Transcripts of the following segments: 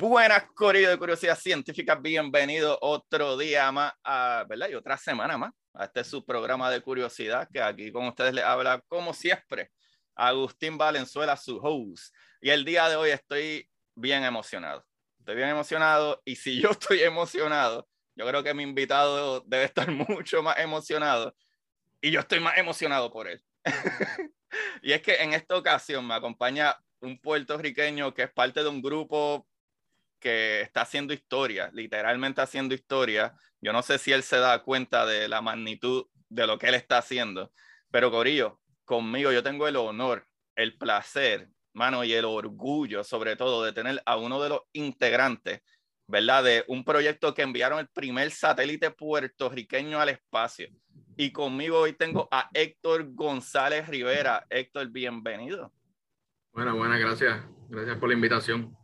Buenas, Corillo de Curiosidad Científica. Bienvenido otro día más, a, ¿verdad? Y otra semana más a este su programa de curiosidad que aquí con ustedes les habla, como siempre, Agustín Valenzuela, su host. Y el día de hoy estoy bien emocionado. Estoy bien emocionado y si yo estoy emocionado, yo creo que mi invitado debe estar mucho más emocionado y yo estoy más emocionado por él. y es que en esta ocasión me acompaña un puertorriqueño que es parte de un grupo que está haciendo historia, literalmente haciendo historia. Yo no sé si él se da cuenta de la magnitud de lo que él está haciendo, pero Corillo, conmigo yo tengo el honor, el placer, mano, y el orgullo sobre todo de tener a uno de los integrantes, ¿verdad? De un proyecto que enviaron el primer satélite puertorriqueño al espacio. Y conmigo hoy tengo a Héctor González Rivera. Héctor, bienvenido. Bueno, buenas, gracias. Gracias por la invitación.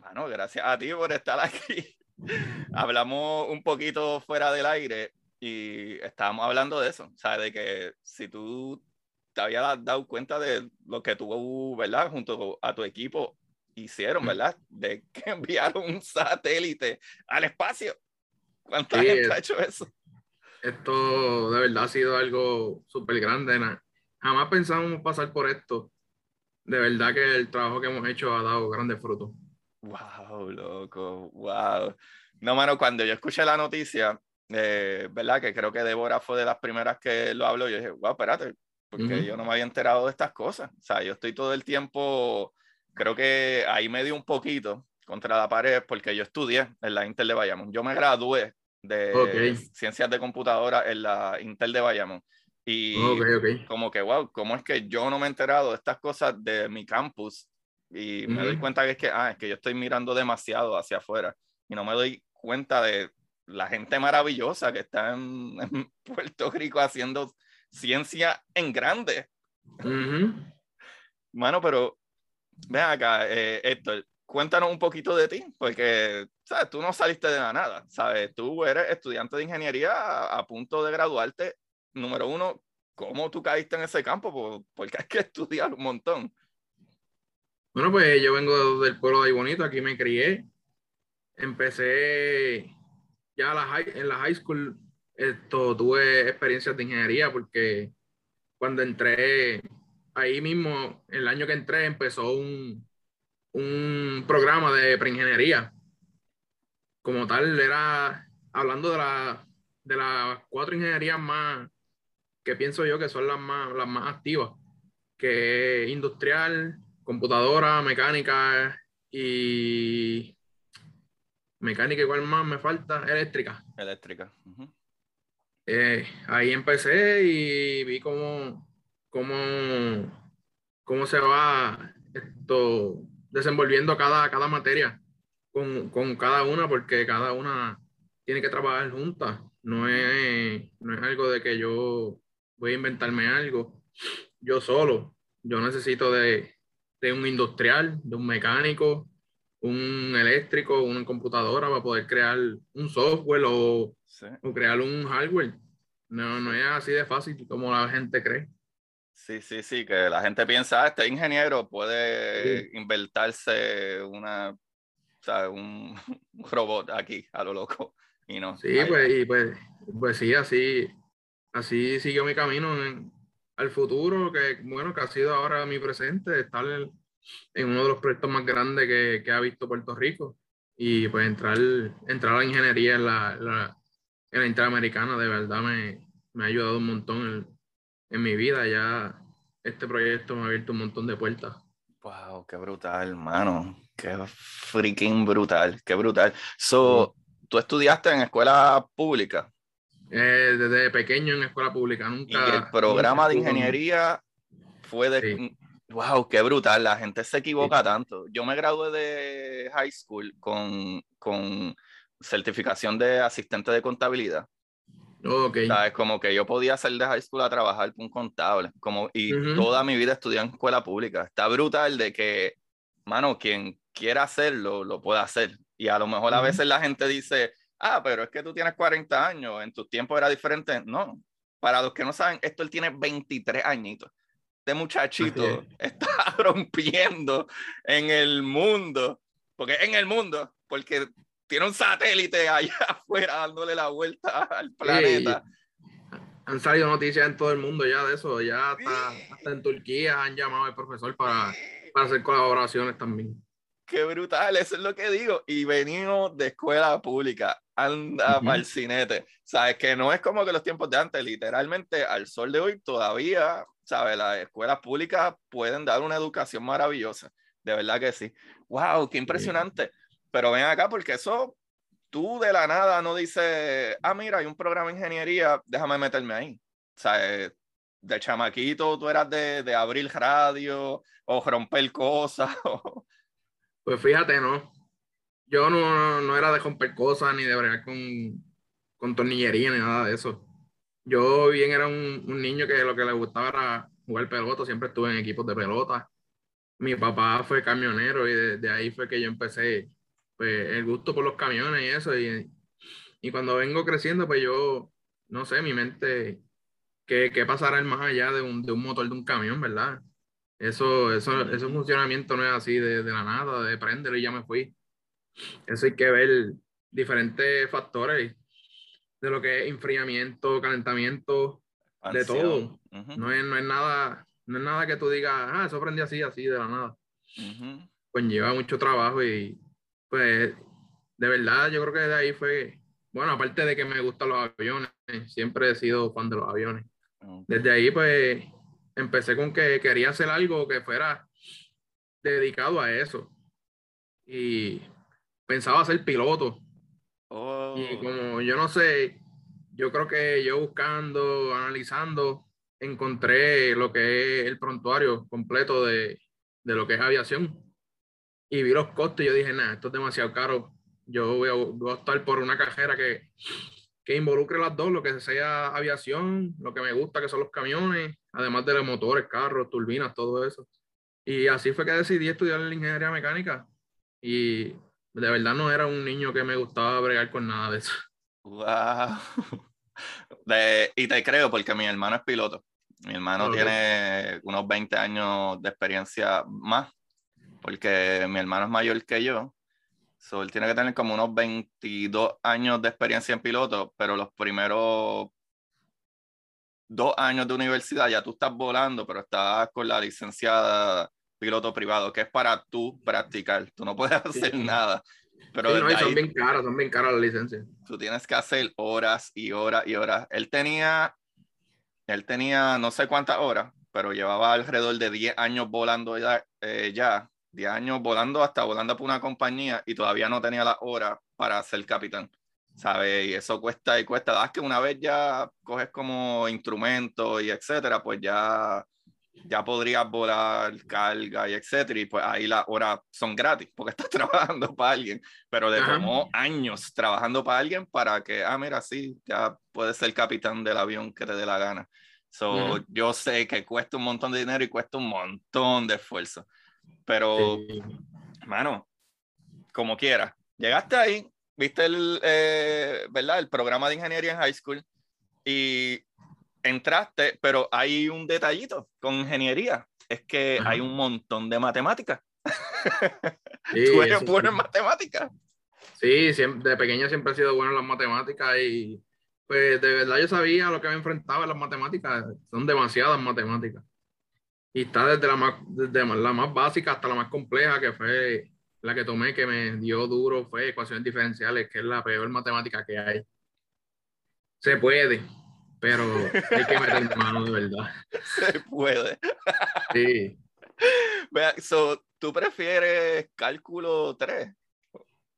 Bueno, gracias a ti por estar aquí. Hablamos un poquito fuera del aire y estábamos hablando de eso, sea, de que si tú te habías dado cuenta de lo que tú, ¿verdad? Junto a tu equipo hicieron, ¿verdad? De que enviaron un satélite al espacio. ¿Cuánta gente ha hecho eso? Esto de verdad ha sido algo súper grande. Jamás pensamos pasar por esto. De verdad que el trabajo que hemos hecho ha dado grandes frutos. Wow, loco, wow. No, mano, cuando yo escuché la noticia, eh, ¿verdad? Que creo que Débora fue de las primeras que lo habló, yo dije, wow, espérate, porque yo no me había enterado de estas cosas. O sea, yo estoy todo el tiempo, creo que ahí me dio un poquito contra la pared, porque yo estudié en la Intel de Bayamón. Yo me gradué de ciencias de computadora en la Intel de Bayamón. Y como que, wow, ¿cómo es que yo no me he enterado de estas cosas de mi campus y me doy cuenta que es que, ah, es que yo estoy mirando demasiado hacia afuera y no me doy cuenta de la gente maravillosa que está en, Puerto Rico haciendo ciencia en grande. Mano, pero ven acá, eh, Héctor, cuéntanos un poquito de ti, porque ¿sabes? tú no saliste de la nada, ¿sabes? Tú eres estudiante de ingeniería a, a punto de graduarte. Número uno, ¿cómo tú caíste en ese campo? Porque hay que estudiar un montón. Bueno, pues yo vengo del pueblo de Bonito, aquí me crié. Empecé ya en la high school, esto, tuve experiencias de ingeniería porque cuando entré, ahí mismo, el año que entré, empezó un, un programa de preingeniería. Como tal, era hablando de, la, de las cuatro ingenierías más que pienso yo que son las más, las más activas, que industrial, computadora, mecánica y mecánica igual más me falta, eléctrica. Eléctrica. Eh, ahí empecé y vi cómo, cómo, cómo se va esto desenvolviendo cada, cada materia con, con, cada una, porque cada una tiene que trabajar juntas. No es, no es algo de que yo voy a inventarme algo yo solo. Yo necesito de, de un industrial, de un mecánico, un eléctrico, una computadora para poder crear un software o, o, crear un hardware. No, no es así de fácil como la gente cree. Sí, sí, sí, que la gente piensa, ah, este ingeniero puede inventarse una, o sea, un, robot aquí a lo loco. Y no. Sí, pues, y pues, pues sí, así, así siguió mi camino en, al futuro, que bueno, que ha sido ahora mi presente, estar en, uno de los proyectos más grandes que, que, ha visto Puerto Rico y pues entrar, entrar a la ingeniería en la, la, en la Interamericana, de verdad me, me, ha ayudado un montón en, en, mi vida, ya este proyecto me ha abierto un montón de puertas. Wow, qué brutal, hermano. Qué freaking brutal, qué brutal. So, ¿tú estudiaste en escuela pública? Eh, desde pequeño en escuela pública, nunca. Y el programa de ingeniería fue de. Wow, qué brutal. La gente se equivoca tanto. Yo me gradué de high school con, con certificación de asistente de contabilidad. Ok. ¿Sabes? Como que yo podía salir de high school a trabajar con un contable. Como, y toda mi vida estudié en escuela pública. Está brutal de que, mano, quien quiera hacerlo, lo puede hacer. Y a lo mejor a veces la gente dice, ah, pero es que tú tienes 40 años, en tu tiempo era diferente. No, para los que no saben, esto él tiene 23 añitos. Este muchachito está rompiendo en el mundo, porque en el mundo, porque tiene un satélite allá afuera dándole la vuelta al planeta. han salido noticias en todo el mundo ya de eso, ya hasta, hasta en Turquía han llamado al profesor para, para hacer colaboraciones también. Qué brutal, eso es lo que digo. Y venimos de escuela pública, anda uh el cinete. Sabes que no es como que los tiempos de antes, literalmente al sol de hoy todavía, sabes, las escuelas públicas pueden dar una educación maravillosa. De verdad que sí. ¡Wow! ¡Qué impresionante! Pero ven acá, porque eso tú de la nada no dices, ah, mira, hay un programa de ingeniería, déjame meterme ahí. O sea, de chamaquito tú eras de, de abrir radio o romper cosas. O, pues fíjate, no. Yo no, no era de romper cosas ni de bregar con, con tornillería ni nada de eso. Yo bien era un, niño que lo que le gustaba era jugar pelota, siempre estuve en equipos de pelota. Mi papá fue camionero y de, ahí fue que yo empecé pues, el gusto por los camiones y eso. Y, y cuando vengo creciendo, pues yo, no sé, mi mente, ¿qué, qué pasará más allá de un, de un motor de un camión, verdad? Eso, eso, ese funcionamiento no es así de, de la nada, de prenderlo y ya me fui. Eso hay que ver diferentes factores de lo que es enfriamiento, calentamiento, de todo. no, es, no, es, nada, no es nada que tú digas, ah, eso prende así, así, de la nada. Pues lleva mucho trabajo y pues de verdad yo creo que de ahí fue, bueno, aparte de que me gustan los aviones, siempre he sido fan de los aviones. Desde ahí pues empecé con que quería hacer algo que fuera dedicado a eso. Y pensaba ser piloto. Y oh. como yo no sé, yo creo que yo buscando, analizando, encontré lo que es el prontuario completo de, de lo que es aviación. Y vi los costos y yo dije, nada, esto es demasiado caro. Yo voy a, voy a optar por una cajera que que involucre las dos, lo que sea aviación, lo que me gusta, que son los camiones, además de los motores, carros, turbinas, todo eso. Y así fue que decidí estudiar la ingeniería mecánica. Y de verdad no era un niño que me gustaba bregar con nada de eso. ¡Wow! y te creo porque mi hermano es piloto. Mi hermano tiene unos 20 años de experiencia más, porque mi hermano es mayor que yo So, él tiene que tener como unos 22 años de experiencia en piloto, pero los primeros dos años de universidad ya tú estás volando, pero estás con la licenciada piloto privado, que es para tú practicar. Tú no puedes hacer nada. Pero sí, no, son bien caras, son bien caras las licencias. Tú tienes que hacer horas y horas y horas. Él tenía, él tenía no sé cuántas horas, pero llevaba alrededor de 10 años volando ya, eh, ya 10 años volando hasta volando por una compañía y todavía no tenía la hora para ser capitán, ¿sabes? Y eso cuesta y cuesta. Das que una vez ya coges como instrumento y etcétera, pues ya, ya podrías volar, carga y etcétera. Y pues ahí las horas son gratis porque estás trabajando para alguien, pero le tomó años trabajando para alguien para que, ah, mira, sí, ya puedes ser capitán del avión que te dé la gana. So, Yo sé que cuesta un montón de dinero y cuesta un montón de esfuerzo. Pero, mano, como quiera. Llegaste ahí, viste el, eh, ¿verdad? el programa de ingeniería en high school y entraste, pero hay un detallito con ingeniería. Es que hay un montón de matemáticas. ¿Tú eres bueno en matemáticas? Sí, siempre, de pequeño siempre he sido bueno en las matemáticas y pues de verdad yo sabía lo que me enfrentaba en las matemáticas. Son demasiadas matemáticas. Y está desde la más, desde la más básica hasta la más compleja, que fue la que tomé, que me dio duro, fue ecuaciones diferenciales, que es la peor matemática que hay. Se puede, pero hay que meter mano de verdad. Se puede. Sí. Vea, so, ¿tú prefieres cálculo 3?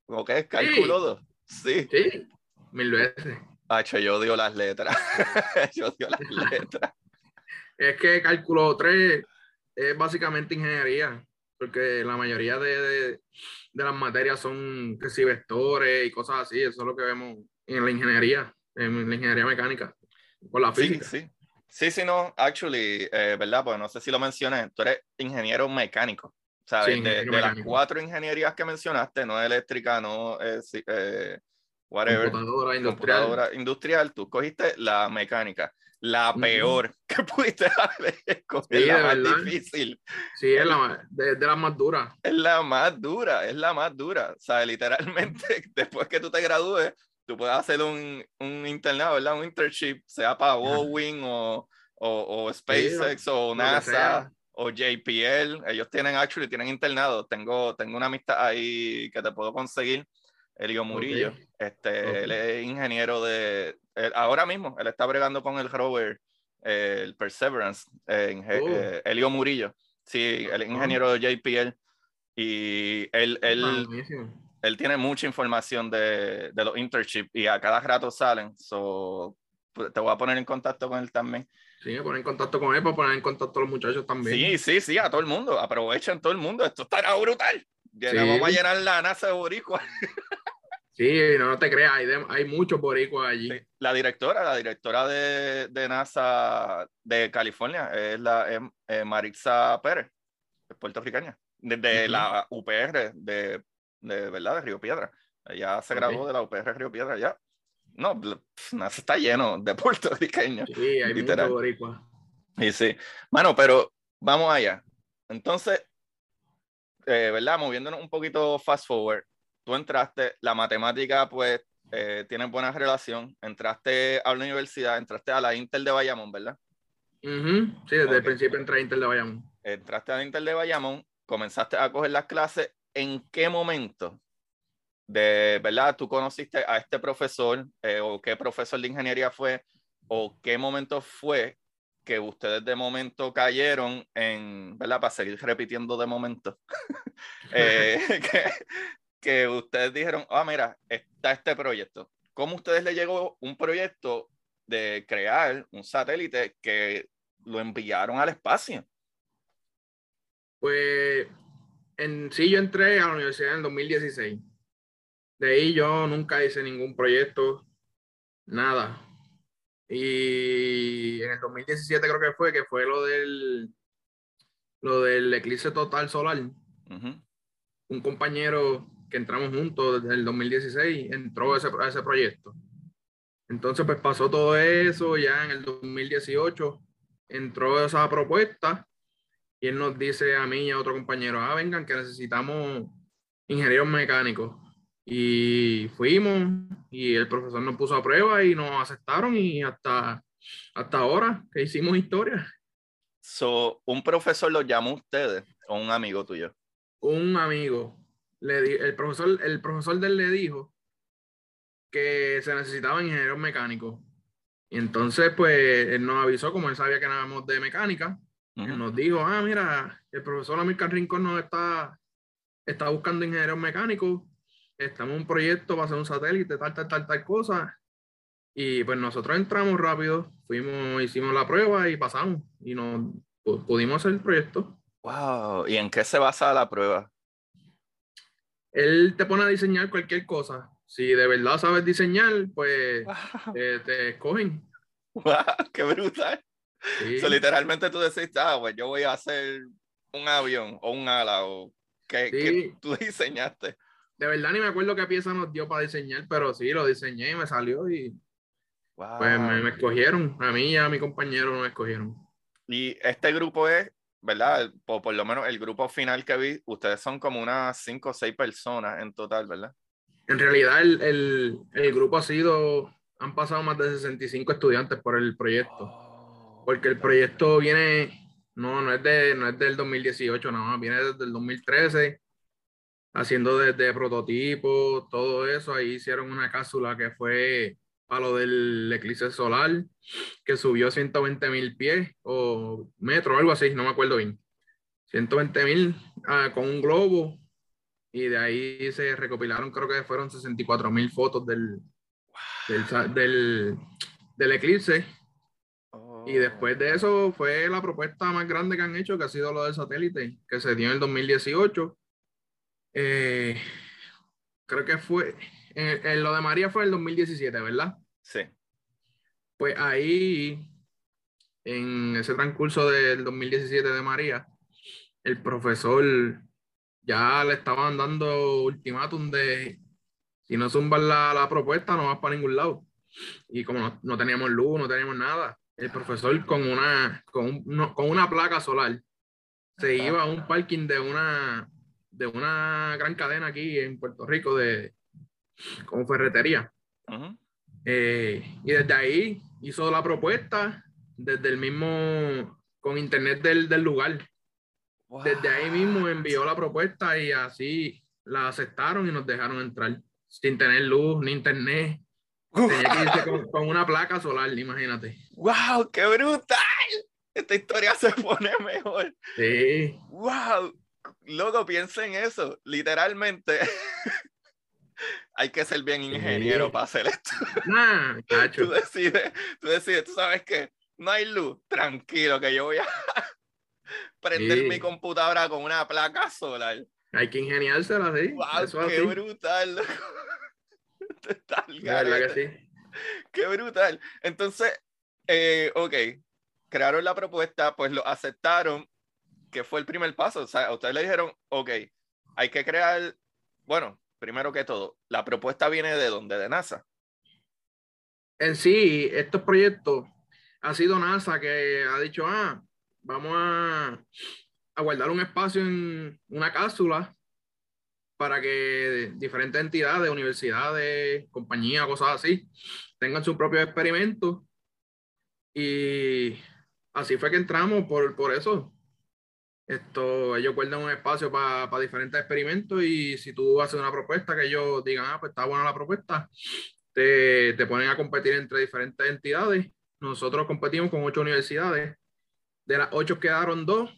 ¿O qué es cálculo 2? Sí. Sí, mil veces. Hacho, yo odio las letras. yo odio las letras. Es que cálculo 3 es básicamente ingeniería, porque la mayoría de, de, de las materias son que si vectores y cosas así, eso es lo que vemos en la ingeniería, en la ingeniería mecánica, con la Sí, física. sí. Sí, sí, no, actually, eh, ¿verdad? Pues no sé si lo mencioné, tú eres ingeniero mecánico. ¿sabes? Sí, de, de las mecánico. cuatro ingenierías que mencionaste, no eléctrica, no eh, sí, eh, whatever, Computadora industrial. computadora industrial, tú cogiste la mecánica, la peor que pudiste haber escogido, Sí, la más verdad. difícil. Sí, es la, de, de las más duras. Es la más dura, es la más dura. O sea, literalmente, después que tú te gradúes, tú puedes hacer un, un internado, ¿verdad? Un internship, sea para Boeing o, o, o SpaceX o lo que NASA o JPL. Ellos tienen, actually, tienen internado. Tengo, tengo una amistad ahí que te puedo conseguir, Elio Murillo. Ok. Este, Ok. Él es ingeniero de... él- ahora mismo, él está bregando con el rover, eh, el Perseverance, eh, Oh. eh, Elio Murillo. Sí, él es ingeniero de JPL. Y él, él, Ah, él tiene mucha información de, de los internships y a cada rato salen. So, pues, te voy a poner en contacto con él también. Sí, me ponen en contacto con él para poner en contacto a los muchachos también. Sí, sí, sí, a todo el mundo. Aprovechen todo el mundo. Esto estará brutal. Sí. Vamos a llenar la NASA de boricua. Sí, no, no te creas, hay, de- hay muchos boricuas allí. Sí, La directora, la directora de, de NASA de California es la es, eh, Maritza Pérez, es puertorriqueña, desde Ujú. la UPR de, de verdad de Río Piedra. Ella se Ok. graduó de la UPR Río Piedra ya. No, NASA está lleno de puertorriqueños. Sí, hay muchos boricuas. Y sí, bueno, pero vamos allá. Entonces, eh, ¿verdad? Moviéndonos un poquito fast forward, tú entraste, la matemática pues eh, tiene buena relación, entraste a la universidad, entraste a la Intel de Bayamón, ¿verdad? Ujú, Sí, desde Ok. el principio entré a Intel de Bayamón. Entraste a la Intel de Bayamón, comenzaste a coger las clases, ¿en qué momento de, ¿verdad? Tú conociste a este profesor eh, o qué profesor de ingeniería fue o qué momento fue que ustedes de momento cayeron en, ¿verdad? Para seguir repitiendo de momento, eh, que, que ustedes dijeron, ah, mira, está este proyecto. ¿Cómo a ustedes le llegó un proyecto de crear un satélite que lo enviaron al espacio? Pues en sí yo entré a la universidad en el 2016. De ahí yo nunca hice ningún proyecto, nada. Y en el 2017 creo que fue, que fue lo del, lo del eclipse total solar. Un compañero que entramos juntos desde el 2016 entró a ese, a ese proyecto. Entonces pues pasó todo eso, ya en el 2018 entró esa propuesta y él nos dice a mí y a otro compañero, ah, vengan, que necesitamos ingenieros mecánicos. Y fuimos y el profesor nos puso a prueba y nos aceptaron y hasta, hasta ahora que hicimos historia. So, un profesor lo llamó a ustedes o un amigo tuyo. Un amigo, le di- el, profesor, el profesor de él le dijo que se necesitaban ingenieros mecánicos. Y entonces, pues, él nos avisó, como él sabía que éramos de mecánica, nos dijo, ah, mira, el profesor Amílcar Rincón nos está, está buscando ingenieros mecánicos, estamos en un proyecto para hacer un satélite, tal, tal, tal, tal cosa. Y pues nosotros entramos rápido, fuimos, hicimos la prueba y pasamos y nos pu- pudimos hacer el proyecto. Wow. ¿Y en qué se basa la prueba? Él te pone a diseñar cualquier cosa. Si de verdad sabes diseñar, pues eh, te escogen. Wow, qué brutal. Sí. So, literalmente tú decís, ah, pues yo voy a hacer un avión o un ala o que, que Sí. tú diseñaste. De verdad ni me acuerdo qué pieza nos dio para diseñar, pero sí, lo diseñé y me salió y Wow. Pues me, me escogieron, a mí y a mi compañero me escogieron. Y este grupo es, ¿verdad? Por, por lo menos el grupo final que vi, ustedes son como unas cinco o seis personas en total, ¿verdad? En realidad el, el- el grupo ha sido, han pasado más de 65 estudiantes por el proyecto, porque el proyecto viene, no, no es, de, no es del 2018, nada más, viene desde el 2013, haciendo desde prototipos, todo eso, ahí hicieron una cápsula que fue para lo del eclipse solar, que subió 120 mil pies o metros, algo así, no me acuerdo bien. 120 mil ah, con un globo y de ahí se recopilaron, creo que fueron 64 mil fotos del, del, del, eclipse. Y después de eso fue la propuesta más grande que han hecho, que ha sido lo del satélite, que se dio en el 2018. Eh, creo que fue, en, lo de María fue el 2017, ¿verdad? Sí. Pues ahí, en ese transcurso del 2017 de María, el profesor ya le estaban dando ultimátum de si no zumban la, la propuesta no vas para ningún lado. Y como no, teníamos luz, no teníamos nada, el profesor con una, con, con una placa solar se iba a un parking de una, de una gran cadena aquí en Puerto Rico de como ferretería. Eh, y desde ahí hizo la propuesta, desde el mismo, con internet del, del lugar. Desde ahí mismo envió la propuesta y así la aceptaron y nos dejaron entrar sin tener luz ni internet. Tenía que irse con, una placa solar, imagínate. ¡Wow! ¡Qué brutal! Esta historia se pone mejor. Sí. ¡Wow! Loco, piensa en eso. Literalmente. hay que ser bien ingeniero para hacer esto. Nah, Tú decides, tú decides, tú sabes que no hay luz. Tranquilo, que yo voy a prender mi computadora con una placa solar. Hay que ingeniársela, sí. ¡Wow! ¡Qué brutal! ¡Qué brutal! Entonces, eh, ok, crearon la propuesta, pues lo aceptaron, que fue el primer paso. O sea, ustedes le dijeron, ok, hay que crear, bueno, primero que todo, la propuesta viene de dónde? De NASA. En sí, estos proyectos ha sido NASA que ha dicho, ah, vamos a, guardar un espacio en una cápsula para que diferentes entidades, universidades, compañías, cosas así, tengan su propio experimento. Y así fue que entramos por, por eso. Esto, ellos guardan un espacio para diferentes experimentos y si tú haces una propuesta que ellos digan, ah, pues está buena la propuesta, te, te ponen a competir entre diferentes entidades. Nosotros competimos con ocho universidades de las ocho quedaron dos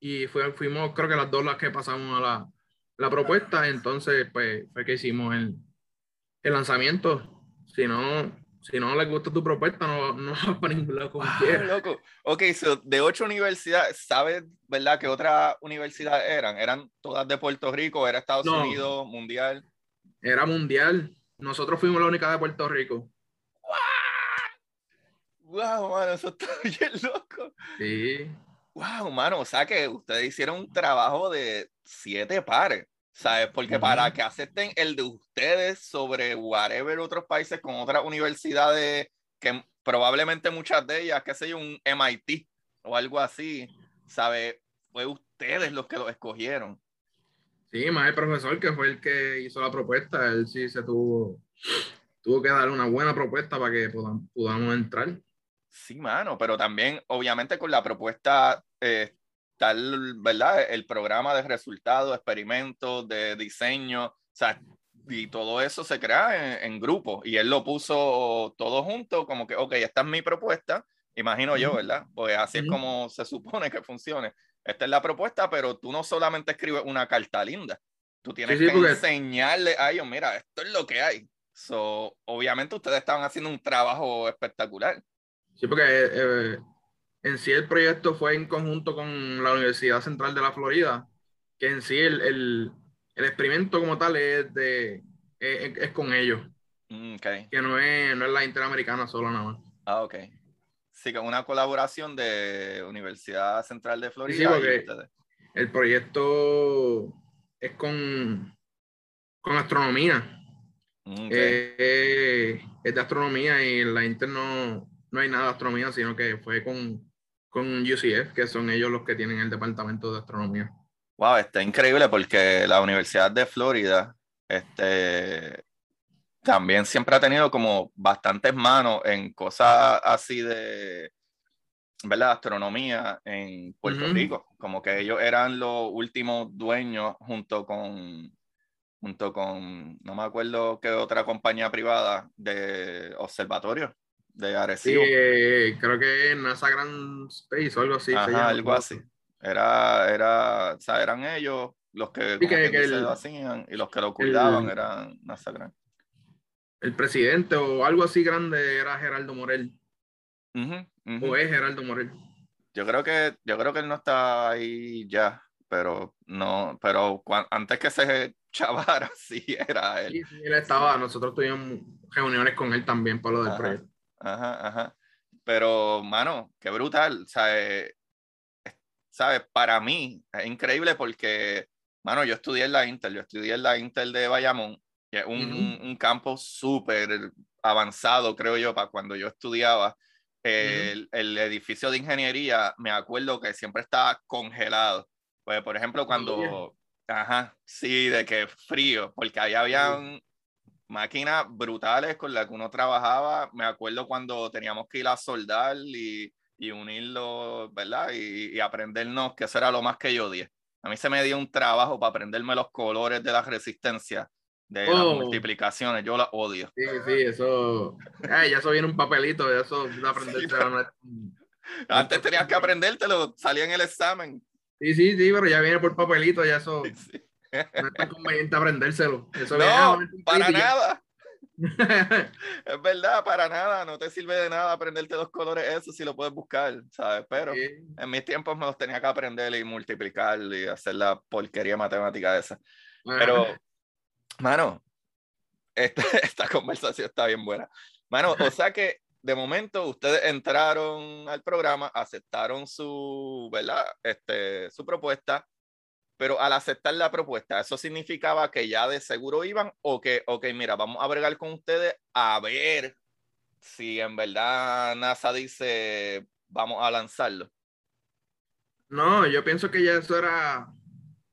y fuimos creo que las dos las que pasamos a la, la propuesta, entonces pues fue que hicimos el, el lanzamiento. Si no, si no les gusta tu propuesta, no, no vas para ningún lado como loco. Ok, so, de ocho universidades, ¿sabes, verdad, qué otras universidades eran? ¿Eran todas de Puerto Rico? ¿Era Estados Unidos, mundial? Era mundial. Nosotros fuimos la única de Puerto Rico wow, mano, eso está bien loco. Sí. Wow, mano, o sea que ustedes hicieron un trabajo de siete pares, ¿sabes? Porque para que acepten el de ustedes sobre whatever otros países con otras universidades, que probablemente muchas de ellas, qué sé yo, un MIT o algo así, ¿sabes? Fue ustedes los que lo escogieron. Sí, más el profesor que fue el que hizo la propuesta, él sí se tuvo, tuvo que dar una buena propuesta para que podamos entrar. Sí, mano, pero también, obviamente, con la propuesta eh, tal, ¿verdad? El programa de resultados, experimentos, de diseño, o sea, y todo eso se crea en, grupo. Y él lo puso todo junto, como que, ok, esta es mi propuesta, imagino yo, ¿verdad? Pues así es como se supone que funcione. Esta es la propuesta, pero tú no solamente escribes una carta linda, tú tienes que enseñarle a ellos, mira, esto es lo que hay. So, obviamente ustedes estaban haciendo un trabajo espectacular. Sí, porque eh, en sí el proyecto fue en conjunto con la Universidad Central de la Florida, que en sí el, el, el experimento como tal es, de, es, con ellos. Mm, que no es, no es la interamericana solo nada más. Ah, ok. Sí, que una colaboración de Universidad Central de Florida. Sí, porque el proyecto es con, con astronomía. Mm, eh, es de astronomía y la Inter no, no hay nada de astronomía, sino que fue con, con UCF, que son ellos los que tienen el departamento de astronomía. Wow, está increíble porque la Universidad de Florida este, también siempre ha tenido como bastantes manos en cosas así de, ¿verdad? Astronomía en Puerto Rico. Como que ellos eran los últimos dueños junto con, junto con, no me acuerdo qué otra compañía privada de observatorio de Arecibo. Sí, creo que NASA Grand Space o algo así. algo así. Era, era, o sea, eran ellos los que, Sí, que- que el- lo hacían y los que lo cuidaban el- eran NASA Grande. El presidente o algo así grande era Geraldo Morel. Ujú. O es Geraldo Morel. Yo creo que, yo creo que él no está ahí ya, pero no, pero cuan- antes que se chavara, sí era él. Sí, sí, él estaba, nosotros tuvimos reuniones con él también para lo del Ajá. proyecto. Ajá, ajá. Pero, mano, qué brutal. ¿Sabes? ¿Sabes? Para mí es increíble porque, mano, yo estudié en la Intel, yo estudié en la Intel de Bayamón, que es un, Ujú. un campo súper avanzado, creo yo, para cuando yo estudiaba. El, el edificio de ingeniería, me acuerdo que siempre estaba congelado. Pues, por ejemplo, cuando, ajá, sí, de que frío, porque ahí habían máquinas brutales con las que uno trabajaba. Me acuerdo cuando teníamos que ir a soldar y, y unirlo, ¿verdad? Y, y aprendernos, que eso era lo más que yo odié. A mí se me dio un trabajo para aprenderme los colores de la resistencia, de las Oh. multiplicaciones. Yo las odio. Sí, sí, eso. Ay, ya eso viene un papelito, ya eso aprenderse Sí, Antes tenías que aprendértelo, salía en el examen. Sí, sí, sí, pero ya viene por papelito, ya eso Sí. No es conveniente aprendérselo. Eso No, para nada. Es verdad, para nada. No te sirve de nada aprenderte los colores, eso si lo puedes buscar, ¿sabes? Pero Sí. en mis tiempos me los tenía que aprender y multiplicar y hacer la porquería matemática esa. Pero, mano, esta, esta conversación está bien buena. Mano, o sea que de momento ustedes entraron al programa, aceptaron su, ¿verdad? Este, su propuesta, pero al aceptar la propuesta, ¿eso significaba que ya de seguro iban o que, ok, mira, vamos a bregar con ustedes a ver si en verdad NASA dice, vamos a lanzarlo? No, yo pienso que ya eso era.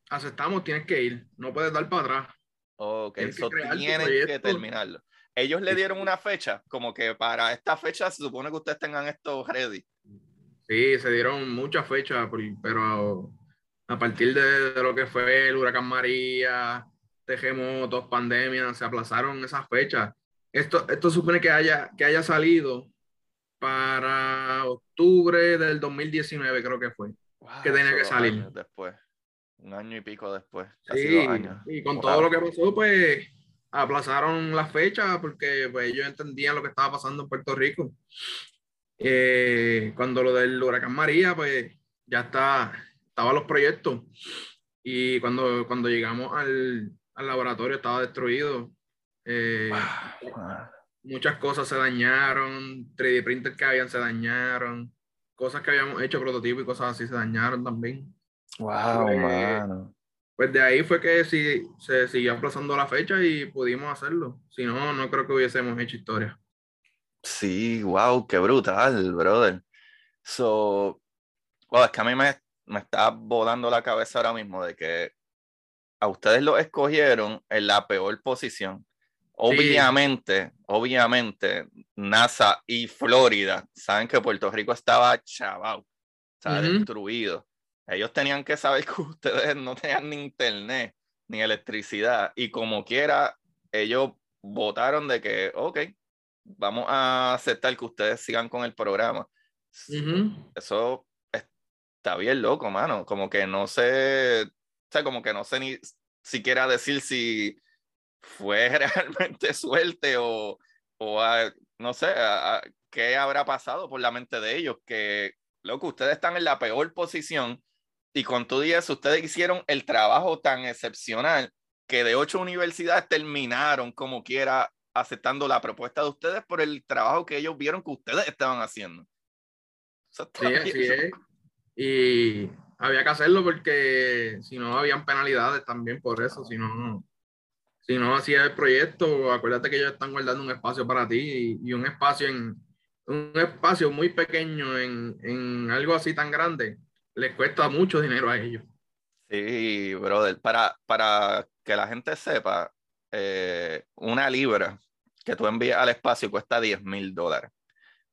Aceptamos, tienes que ir. No puedes dar para atrás. Ok, Tienes que so que proyecto. terminarlo. Ellos le dieron una fecha, como que para esta fecha se supone que ustedes tengan esto ready. Sí, se dieron muchas fechas, pero a partir de, de lo que fue el huracán María, terremotos, pandemia, se aplazaron esas fechas. Esto, esto supone que haya, que haya salido para octubre del 2019, creo que fue. Que tenía que salir. Después, un año y pico después, casi Sí, dos años. y con Wow. todo lo que pasó, pues aplazaron la fecha porque pues, ellos entendían lo que estaba pasando en Puerto Rico. Eh, cuando lo del huracán María, pues ya está, estaban los proyectos. Y cuando, cuando llegamos al, al laboratorio estaba destruido. Eh, Wow. muchas cosas se dañaron, 3D printers que habían se dañaron, cosas que habíamos hecho, prototipos y cosas así se dañaron también. Wow, Pues, mano. Pues de ahí fue que sí, se siguió aplazando la fecha y pudimos hacerlo. Si no, no creo que hubiésemos hecho historia. Sí, wow, qué brutal, brother. So, wow, es que a mí me, me está volando la cabeza ahora mismo de que a ustedes lo escogieron en la peor posición. Obviamente, obviamente, NASA y Florida saben que Puerto Rico estaba chavao, estaba Ujú. destruido. Ellos tenían que saber que ustedes no tenían ni internet ni electricidad y como quiera, ellos votaron de que, ok, vamos a aceptar que ustedes sigan con el programa. Ujú. Eso está bien loco, mano. Como que no sé, o sea, como que no sé ni siquiera decir si fue realmente suerte o, o a- no sé, a- a- qué habrá pasado por la mente de ellos, que, loco, ustedes están en la peor posición y con todo y eso, ustedes hicieron el trabajo tan excepcional que de ocho universidades terminaron como quiera aceptando la propuesta de ustedes por el trabajo que ellos vieron que ustedes estaban haciendo. Eso está Sí, así es. Y había que hacerlo porque si no, habían penalidades también por eso. Si no, si no hacías el proyecto, acuérdate que ellos están guardando un espacio para ti y, y un espacio en un espacio muy pequeño en, en algo así tan grande les cuesta mucho dinero a ellos. Sí, brother, para, para que la gente sepa, eh, una libra que tú envías al espacio cuesta 10 mil dólares.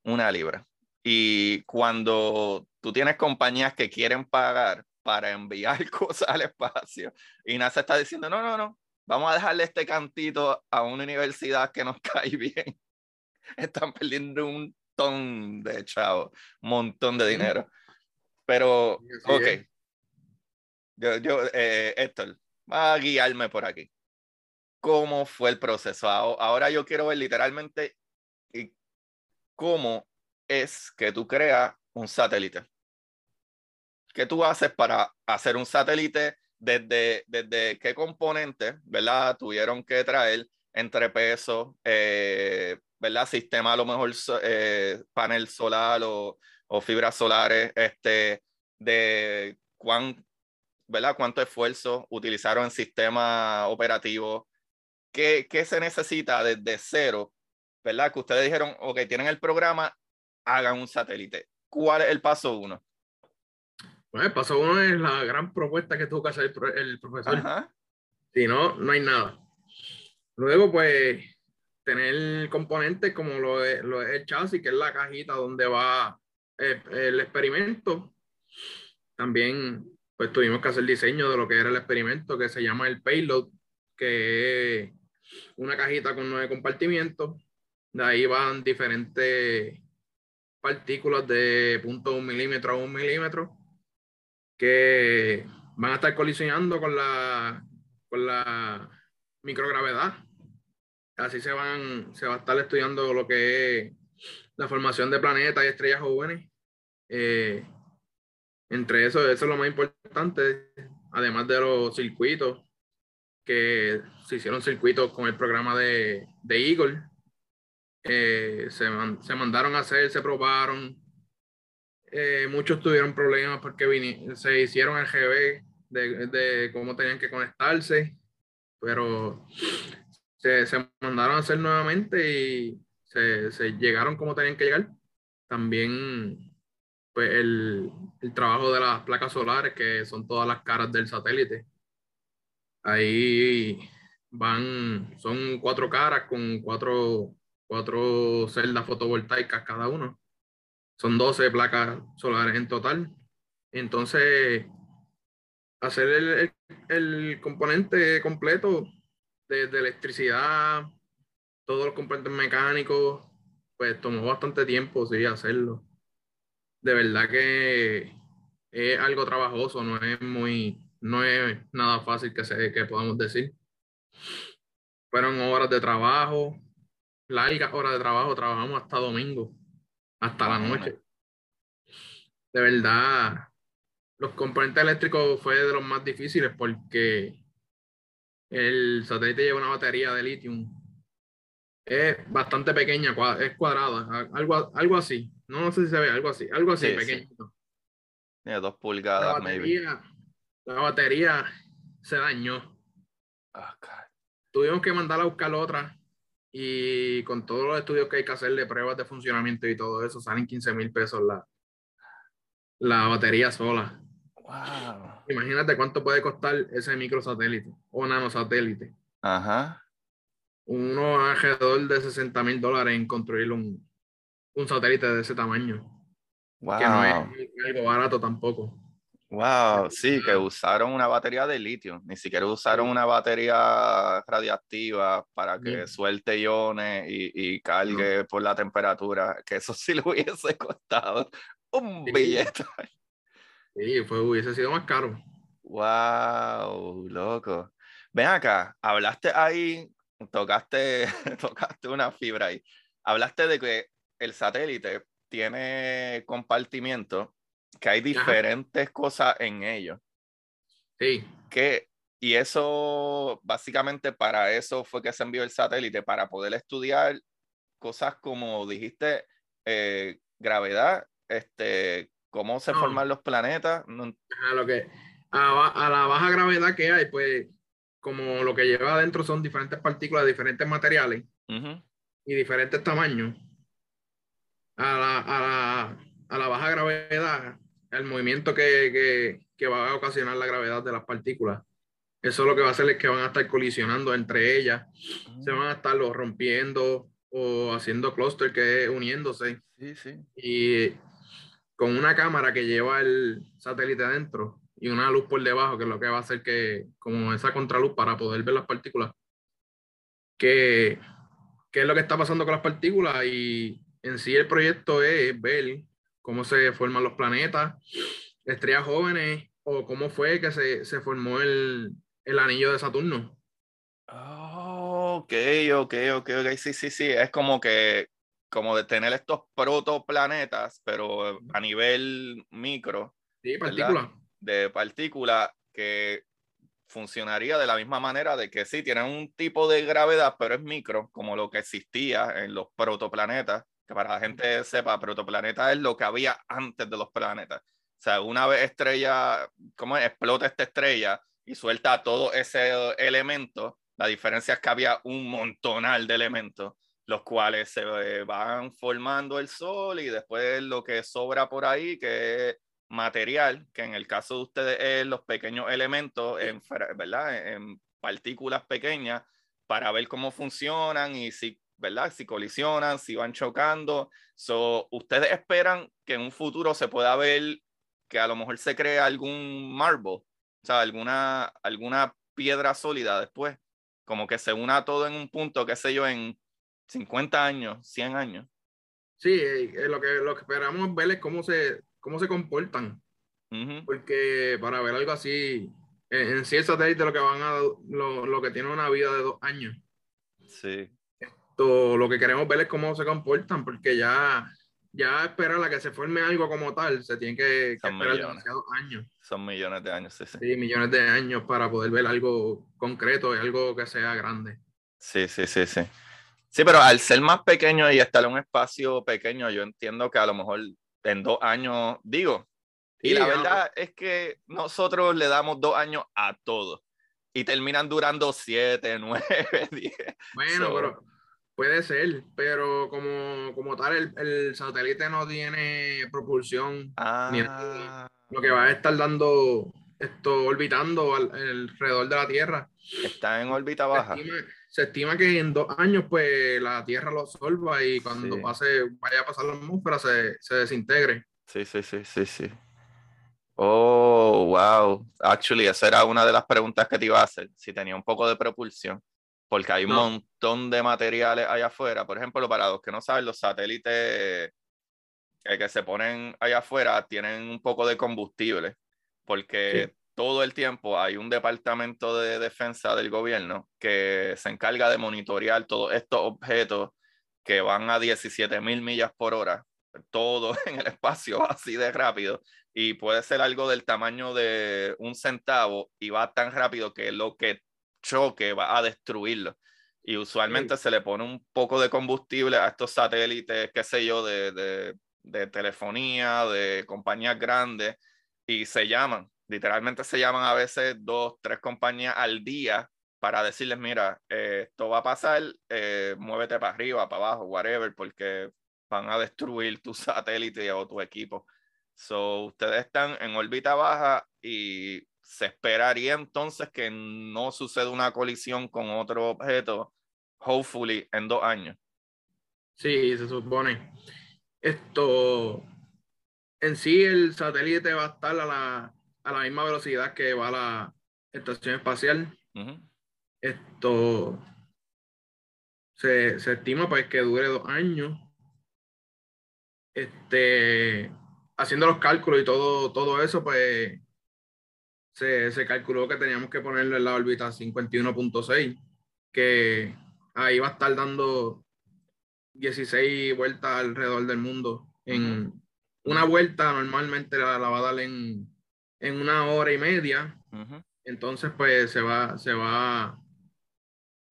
Una libra. Y cuando tú tienes compañías que quieren pagar para enviar cosas al espacio y NASA está diciendo, no, no, no, vamos a dejarle este cantito a una universidad que nos cae bien. Están perdiendo un ton de chavos, un montón de dinero. Pero, ok, yo, yo eh, Héctor, va a guiarme por aquí. ¿Cómo fue el proceso? Ahora yo quiero ver literalmente cómo es que tú creas un satélite. ¿Qué tú haces para hacer un satélite? Desde, desde qué componentes, ¿verdad? Tuvieron que traer entre pesos, eh, ¿verdad? Sistema a lo mejor eh, panel solar o, o, fibras solares, este, de cuán, ¿verdad? cuánto esfuerzo utilizaron en sistema operativo, ¿Qué, qué se necesita desde cero, ¿verdad? Que ustedes dijeron, ok, tienen el programa, hagan un satélite. ¿Cuál es el paso uno? Bueno, el paso uno es la gran propuesta que tuvo que hacer el, profesor. Si no, no hay nada. Luego, pues, tener componentes como lo es, lo el chasis, que es la cajita donde va el, el, experimento. También, pues, tuvimos que hacer diseño de lo que era el experimento, que se llama el payload, que es una cajita con nueve compartimientos. De ahí van diferentes partículas de punto un milímetro a un milímetro que van a estar colisionando con la, con la microgravedad. Así se, van, se va a estar estudiando lo que es la formación de planetas y estrellas jóvenes. Eh, entre eso, eso es lo más importante, además de los circuitos, que se hicieron circuitos con el programa de, de Eagle, eh, se, se, mandaron a hacer, se probaron. Eh, muchos tuvieron problemas porque se hicieron el GB de, de, cómo tenían que conectarse, pero se, se mandaron a hacer nuevamente y se, se, llegaron como tenían que llegar. También pues, el, el trabajo de las placas solares, que son todas las caras del satélite. Ahí van, son cuatro caras con cuatro cuatro celdas fotovoltaicas cada uno. Son 12 placas solares en total. Entonces, hacer el, el, componente completo de, electricidad, todos los componentes mecánicos, pues tomó bastante tiempo, sí, hacerlo. De verdad que es algo trabajoso, no es muy, no es nada fácil que, se, que podamos decir. Fueron horas de trabajo, largas horas de trabajo, trabajamos hasta domingo, hasta la noche. De verdad, los componentes eléctricos fue de los más difíciles porque el satélite lleva una batería de litio. Es bastante pequeña, es cuadrada, algo, algo así. No, sé si se ve, algo así, algo así, pequeño. Tiene dos pulgadas, la batería, La batería se dañó. Ah, Tuvimos que mandarla a buscar otra y con todos los estudios que hay que hacerle, pruebas de funcionamiento y todo eso, salen 15 mil pesos la, la batería sola. Wow. Imagínate cuánto puede costar ese microsatélite o nanosatélite. Ajá. Uno alrededor de 60 mil dólares en construir un, un satélite de ese tamaño. Wow. Que no es algo barato tampoco. Wow, sí, que usaron una batería de litio, ni siquiera usaron una batería radiactiva para que suelte iones y, y cargue por la temperatura, que eso sí le hubiese costado un billete. Sí, fue, hubiese sido más caro. Wow, loco. Ven acá, hablaste ahí, tocaste, tocaste una fibra ahí. Hablaste de que el satélite tiene compartimiento que hay diferentes cosas en ellos. Sí. Que, y eso, básicamente para eso fue que se envió el satélite, para poder estudiar cosas como dijiste, eh, gravedad, este, cómo se forman los planetas. A, lo que, a, la baja gravedad que hay, pues como lo que lleva adentro son diferentes partículas de diferentes materiales y diferentes tamaños. A la, a la, a la baja gravedad el movimiento que, va a ocasionar la gravedad de las partículas. Eso lo que va a hacer es que van a estar colisionando entre ellas, se van a estar rompiendo o haciendo clúster que es uniéndose. Sí, sí. Y con una cámara que lleva el satélite adentro y una luz por debajo, que es lo que va a hacer que, como esa contraluz para poder ver las partículas, que, qué es lo que está pasando con las partículas y en sí el proyecto es ver cómo se forman los planetas, estrellas jóvenes o cómo fue que se, se formó el, el, anillo de Saturno. Oh, ok, ok, ok, ok, sí, sí, sí, es como que, como de tener estos protoplanetas, pero a nivel micro. Sí, partícula. De partícula que funcionaría de la misma manera de que sí, tienen un tipo de gravedad, pero es micro, como lo que existía en los protoplanetas, que para la gente sepa, protoplaneta es lo que había antes de los planetas. O sea, una vez estrella, ¿cómo explota esta estrella y suelta todo ese elemento, la diferencia es que había un montonal de elementos, los cuales se van formando el Sol y después lo que sobra por ahí, que es material, que en el caso de ustedes es los pequeños elementos, en, ¿verdad? En partículas pequeñas, para ver cómo funcionan y si, ¿verdad? Si colisionan, si van chocando. So, ¿Ustedes esperan que en un futuro se pueda ver que a lo mejor se crea algún marble, o sea, alguna, alguna piedra sólida después? Como que se una todo en un punto, qué sé yo, en 50 años, 100 años. Sí, eh, lo, que, lo que esperamos ver es cómo se, cómo se comportan. Porque para ver algo así, en, en sí el satélite lo que van a, lo, lo, que tiene una vida de dos años. Sí. Esto, lo que queremos ver es cómo se comportan, porque ya, ya esperar a que se forme algo como tal, se tiene que, que esperar demasiados años. Son millones de años, sí, sí. Sí, millones de años para poder ver algo concreto y algo que sea grande. Sí, sí, sí, sí. Sí, pero al ser más pequeño y estar en un espacio pequeño, yo entiendo que a lo mejor en dos años, digo, y la verdad es que nosotros le damos dos años a todo y terminan durando siete, nueve, diez. Bueno, pero puede ser, pero como, como tal, el, el satélite no tiene propulsión. Ah. lo que va a estar dando, esto, orbitando alrededor de la Tierra. Está en órbita baja se estima que en dos años pues la Tierra lo absorba y cuando pase, vaya a pasar la atmósfera se, se desintegre. Sí, sí, sí, sí, sí. Oh, wow. Actually, esa era una de las preguntas que te iba a hacer, si tenía un poco de propulsión, porque hay un montón de materiales allá afuera. Por ejemplo, para los que no saben, los satélites eh, que se ponen allá afuera tienen un poco de combustible, porque todo el tiempo hay un departamento de defensa del gobierno que se encarga de monitorear todos estos objetos que van a 17 mil millas por hora, todo en el espacio así de rápido, y puede ser algo del tamaño de un centavo y va tan rápido que lo que choque va a destruirlo. Y usualmente se le pone un poco de combustible a estos satélites, qué sé yo, de, de, de telefonía, de compañías grandes, y se llaman literalmente se llaman a veces dos, tres compañías al día para decirles, mira, eh, esto va a pasar, eh, muévete para arriba, para abajo, whatever, porque van a destruir tu satélite o tu equipo. So, ustedes están en órbita baja y se esperaría entonces que no suceda una colisión con otro objeto, hopefully, en dos años. Sí, se supone. Esto, en sí, el satélite va a estar a la, a la misma velocidad que va la estación espacial. Esto se, estima pues que dure dos años. Este, haciendo los cálculos y todo, todo eso, pues se, se calculó que teníamos que ponerlo en la órbita 51.6, que ahí va a estar dando 16 vueltas alrededor del mundo. En una vuelta normalmente la, la va a dar en en una hora y media. Entonces, pues se va, se va,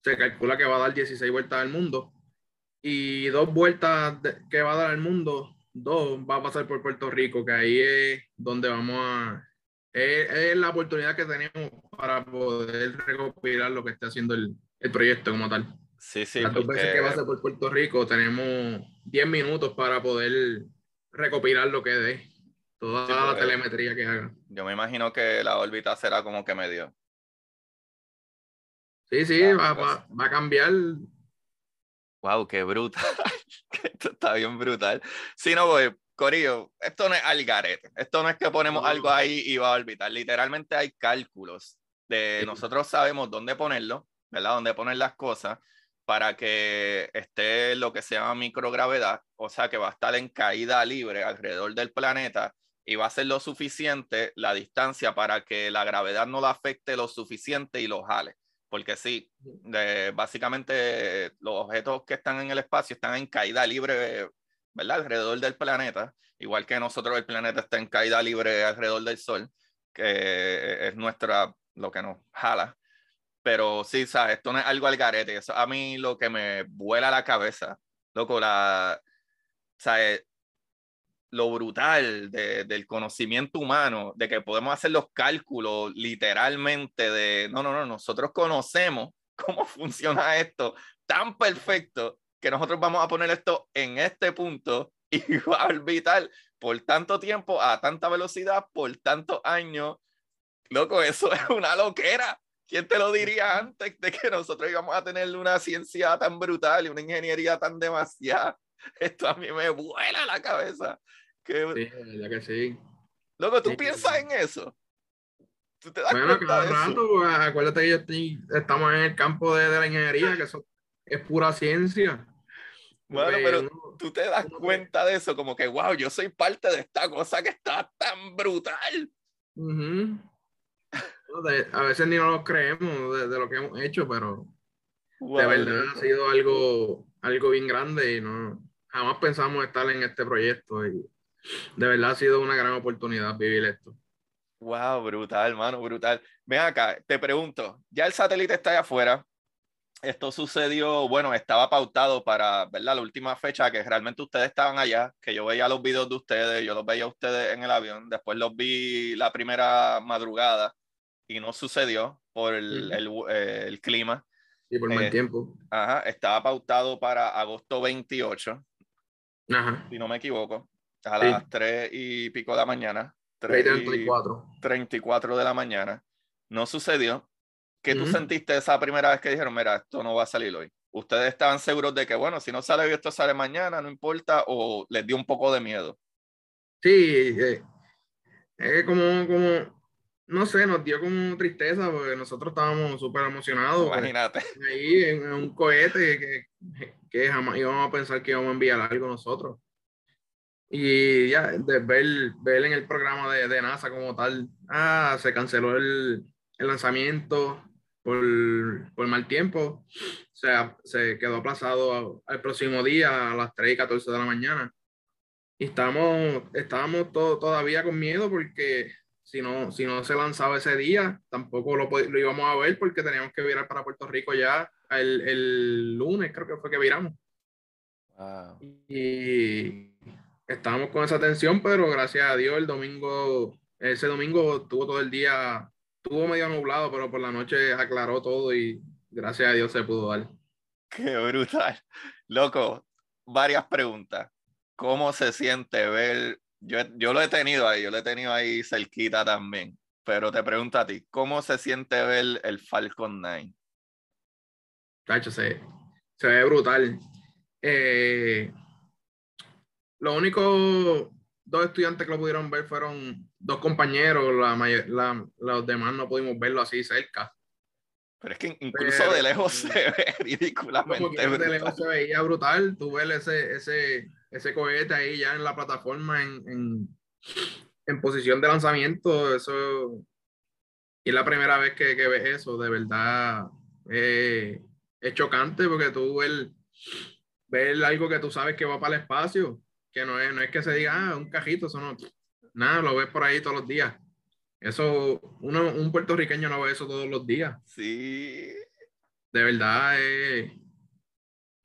se calcula que va a dar 16 vueltas al mundo. Y dos vueltas que va a dar al mundo, dos va a pasar por Puerto Rico, que ahí es donde vamos a. Es, la oportunidad que tenemos para poder recopilar lo que está haciendo el, el proyecto como tal. Sí, sí. Las dos veces que va a ser por Puerto Rico, tenemos 10 minutos para poder recopilar lo que dé. Toda la telemetría que haga. Yo me imagino que la órbita será como que medio. Sí, sí, va, va, va, a cambiar. Wow, qué brutal. esto está bien brutal. Si no, voy, Corillo, esto no es algarete. Esto no es que ponemos algo ahí y va a orbitar. Literalmente hay cálculos de nosotros sabemos dónde ponerlo, ¿verdad? Dónde poner las cosas para que esté lo que se llama microgravedad, o sea que va a estar en caída libre alrededor del planeta y va a ser lo suficiente la distancia para que la gravedad no la afecte lo suficiente y lo jale. Porque sí, básicamente los objetos que están en el espacio están en caída libre, ¿verdad? Alrededor del planeta, igual que nosotros el planeta está en caída libre alrededor del Sol, que es nuestra, lo que nos jala. Pero sí, ¿sabes? Esto no es algo al garete. Eso a mí lo que me vuela la cabeza, loco, la, ¿sabes? lo brutal del conocimiento humano, de que podemos hacer los cálculos literalmente de, no, no, no, nosotros conocemos cómo funciona esto tan perfecto que nosotros vamos a poner esto en este punto y va a orbitar por tanto tiempo, a tanta velocidad, por tantos años. Loco, eso es una loquera. ¿Quién te lo diría antes de que nosotros íbamos a tener una ciencia tan brutal y una ingeniería tan demasiada? Esto a mí me vuela la cabeza. Sí, ya que sí. Loco, ¿tú piensas en eso? ¿Tú te das bueno, cada rato, pues, acuérdate que yo estoy, estamos en el campo de, de la ingeniería, que eso es pura ciencia. Bueno, pero tú te das cuenta de eso, como que, wow, yo soy parte de esta cosa que está tan brutal. a veces ni nos lo creemos de, de, lo que hemos hecho, pero de verdad ha sido algo, algo bien grande y no jamás pensamos estar en este proyecto. Y, de verdad ha sido una gran oportunidad vivir esto. Wow, brutal, hermano, brutal. Ven acá, te pregunto, ya el satélite está allá afuera. Esto sucedió, bueno, estaba pautado para, ¿verdad? La última fecha que realmente ustedes estaban allá, que yo veía los videos de ustedes, yo los veía a ustedes en el avión, después los vi la primera madrugada y no sucedió por el, el, eh, el clima. Y por mal eh, tiempo. Ajá, estaba pautado para agosto 28, ajá. si no me equivoco a las 3 y pico de la mañana. 34. 34 de la mañana. No sucedió. ¿Qué tú sentiste esa primera vez que dijeron, mira, esto no va a salir hoy? ¿Ustedes estaban seguros de que, bueno, si no sale hoy, esto sale mañana, no importa? ¿O les dio un poco de miedo? Sí, eh, es como, como, no sé, nos dio como tristeza porque nosotros estábamos súper emocionados. Pues, Imagínate. ahí en, un cohete que, que jamás íbamos a pensar que íbamos a enviar algo nosotros. Y ya, de ver, ver en el programa de, de, NASA como tal, ah, se canceló el, el lanzamiento por, por, mal tiempo, o sea, se quedó aplazado al próximo día a las 3 y 14 de la mañana. Y estamos, estábamos todavía con miedo porque si no, si no se lanzaba ese día, tampoco lo, lo íbamos a ver porque teníamos que virar para Puerto Rico ya el, el lunes, creo que fue que viramos. Y estábamos con esa tensión, pero gracias a Dios el domingo, ese domingo tuvo todo el día, tuvo medio nublado, pero por la noche aclaró todo y gracias a Dios se pudo dar. Qué brutal. Loco, varias preguntas. ¿Cómo se siente ver? Yo, yo lo he tenido ahí, yo lo he tenido ahí cerquita también, pero te pregunto a ti, ¿cómo se siente ver el Falcon 9? Tacho, se, se ve brutal. Eh, los únicos dos estudiantes que lo pudieron ver fueron dos compañeros, la, los demás no pudimos verlo así cerca. Pero es que incluso de lejos se ve ridículamente De lejos se veía brutal, tú ves ese, ese, ese cohete ahí ya en la plataforma en, en, en posición de lanzamiento, eso... Y es la primera vez que, que ves eso, de verdad eh, es chocante porque tú ves, ves algo que tú sabes que va para el espacio que no es, no es que se diga, ah, un cajito, eso no, nada, lo ves por ahí todos los días. Eso, uno, un puertorriqueño no ve eso todos los días. Sí. De verdad, eh,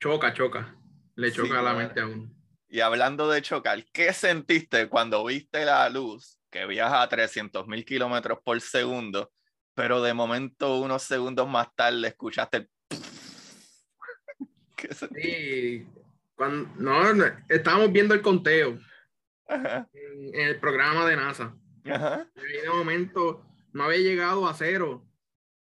choca, choca. Le choca la mente a uno. Y hablando de chocar, ¿qué sentiste cuando viste la luz que viaja a 300 mil kilómetros por segundo, pero de momento, unos segundos más tarde, escuchaste el... ¿Qué sentiste? Sí, cuando, no, estábamos viendo el conteo En, el programa de NASA. Ajá. Y de momento no había llegado a cero.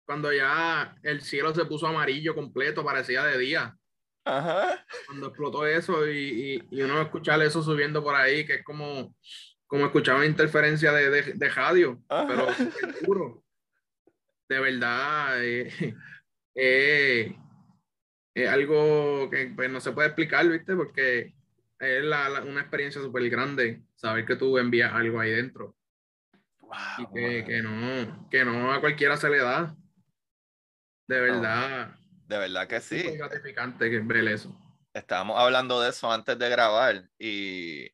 Cuando ya el cielo se puso amarillo completo, parecía de día. Ajá. Cuando explotó eso y, y, uno escuchar eso subiendo por ahí, que es como, como escuchar una interferencia de, de, de radio, pero puro. De verdad, eh, eh, es algo que pues, no se puede explicar, ¿viste? Porque es la, una experiencia súper grande saber que tú envías algo ahí dentro. y que, que, no, que no a cualquiera se le da. De verdad. de verdad que sí. Es gratificante ver eso. Estábamos hablando de eso antes de grabar y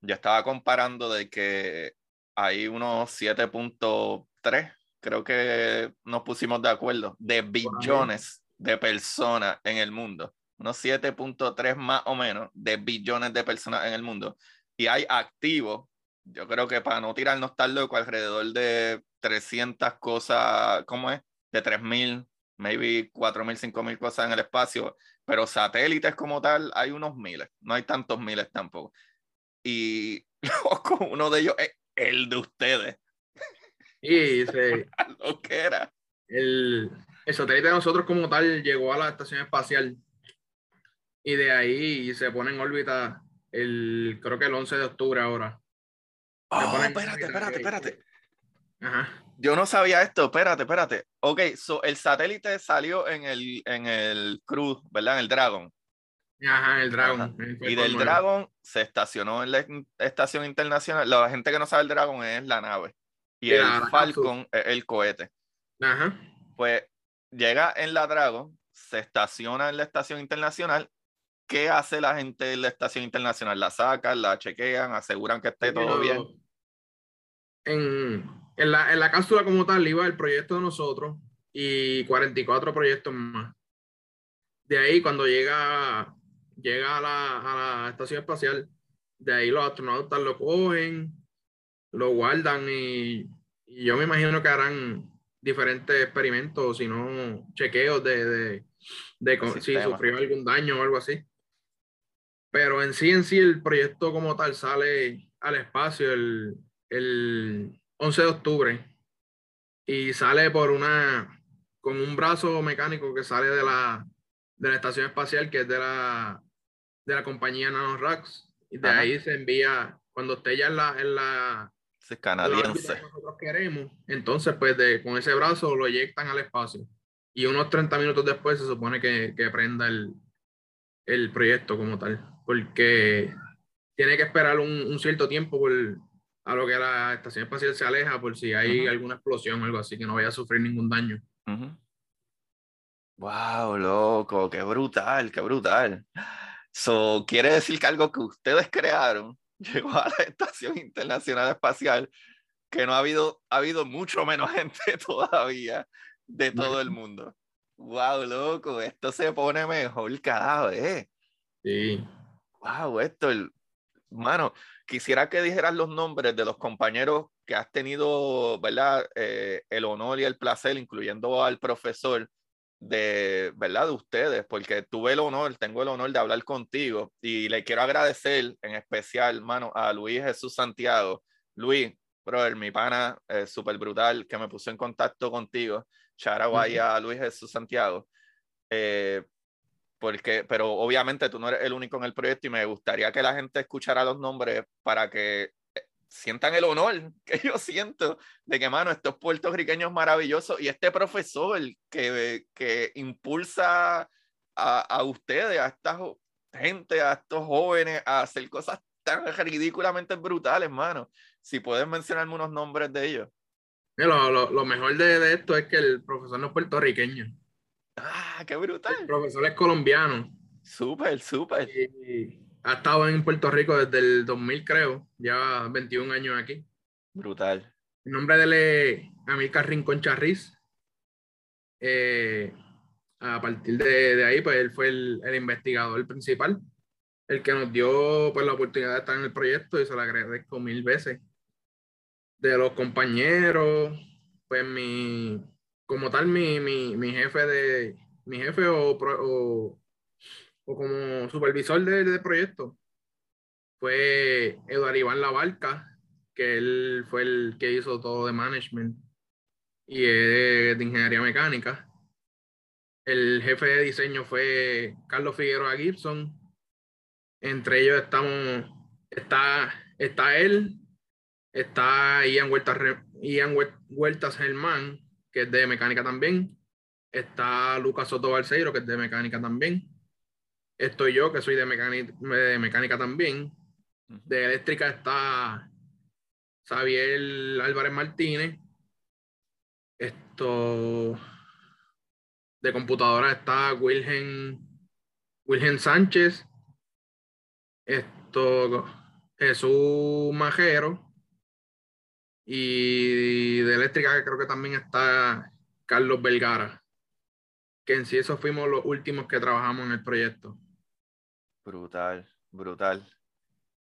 yo estaba comparando de que hay unos 7.3, creo que nos pusimos de acuerdo, de billones de personas en el mundo unos 7.3 más o menos de billones de personas en el mundo. Y hay activos, yo creo que para no tirarnos tan loco, alrededor de 300 cosas, ¿cómo es? De 3.000, maybe 4.000, 5.000 cosas en el espacio, pero satélites como tal hay unos miles, no hay tantos miles tampoco. Y uno de ellos es el de ustedes. Y sí. lo que era. El, el satélite de nosotros como tal llegó a la estación espacial y de ahí se pone en órbita el, creo que el 11 de octubre ahora. Oh, espérate, espérate, espérate. Ajá. Yo no sabía esto, espérate, espérate. Ok, so el satélite salió en el, en el Cruz, ¿verdad? En el Dragon. Ajá, el Dragon. Y del Dragon se estacionó en la estación internacional. La gente que no sabe el Dragon es la nave. Y el Falcon es el cohete. Ajá. Pues llega en la Dragon, se estaciona en la estación internacional ¿qué hace la gente de la estación internacional? ¿La sacan, la chequean, aseguran que esté todo bien? En, en, la, en la cápsula como tal iba el proyecto de nosotros y 44 proyectos más. De ahí, cuando llega, llega a, la, a la estación espacial, de ahí los astronautas lo cogen, lo guardan y, y yo me imagino que harán diferentes experimentos, si no chequeos de, de, de si sufrió algún daño o algo así. Pero en sí, en sí, el proyecto como tal sale al espacio el, el 11 de octubre y sale por una, con un brazo mecánico que sale de la, de la estación espacial, que es de la, de la compañía NanoRax. Y de ahí se envía, cuando esté ya en la... En la es canadiense. que nosotros queremos, entonces pues de, con ese brazo lo eyectan al espacio. Y unos 30 minutos después se supone que, que prenda el, el proyecto como tal porque tiene que esperar un, cierto tiempo por, a lo que la estación espacial se aleja por si hay alguna explosión o algo así, que no vaya a sufrir ningún daño. Wow, loco, qué brutal, qué brutal. So, quiere decir que algo que ustedes crearon llegó a la Estación Internacional Espacial, que no ha habido, ha habido mucho menos gente todavía de todo el mundo. Wow, loco, esto se pone mejor cada vez. Sí wow, esto, el, mano, quisiera que dijeras los nombres de los compañeros que has tenido, ¿verdad? Eh, el honor y el placer, incluyendo al profesor de, ¿verdad? De ustedes, porque tuve el honor, tengo el honor de hablar contigo y le quiero agradecer en especial, mano, a Luis Jesús Santiago. Luis, brother, mi pana, eh, súper brutal, que me puso en contacto contigo. Charaguay a Luis Jesús Santiago. Eh, porque, pero obviamente tú no eres el único en el proyecto y me gustaría que la gente escuchara los nombres para que eh, sientan el honor que yo siento de que, mano, estos puertorriqueños maravillosos y este profesor que, que impulsa a, a ustedes, a esta gente, a estos jóvenes a hacer cosas tan ridículamente brutales, mano. Si puedes mencionarme unos nombres de ellos. Lo, lo, lo mejor de, de, esto es que el profesor no es puertorriqueño. Ah, qué brutal. El profesor es colombiano. Súper, súper. ha estado en Puerto Rico desde el 2000, creo. Ya 21 años aquí. Brutal. El nombre de él es Amílcar Rincón Charriz. Eh, a partir de, ahí, pues él fue el, investigador principal, el que nos dio pues, la oportunidad de estar en el proyecto y se lo agradezco mil veces. De los compañeros, pues mi, como tal mi, mi, mi jefe de mi jefe o, o, o como supervisor del de proyecto fue Eduardo Iván Labarca, que él fue el que hizo todo de management y es de ingeniería mecánica. El jefe de diseño fue Carlos Figueroa Gibson. Entre ellos estamos, está, está él, está Ian Huertas, Ian Huertas Germán, que es de mecánica también. Está Lucas Soto Balseiro, que es de mecánica también. estoy yo, que soy de mecánica, de mecánica también. De eléctrica está Xavier Álvarez Martínez. Esto de computadora está Wilhelm, Wilhelm Sánchez. Esto Jesús Majero. Y de eléctrica creo que también está Carlos Vergara. Que en sí esos fuimos los últimos que trabajamos en el proyecto. Brutal, brutal.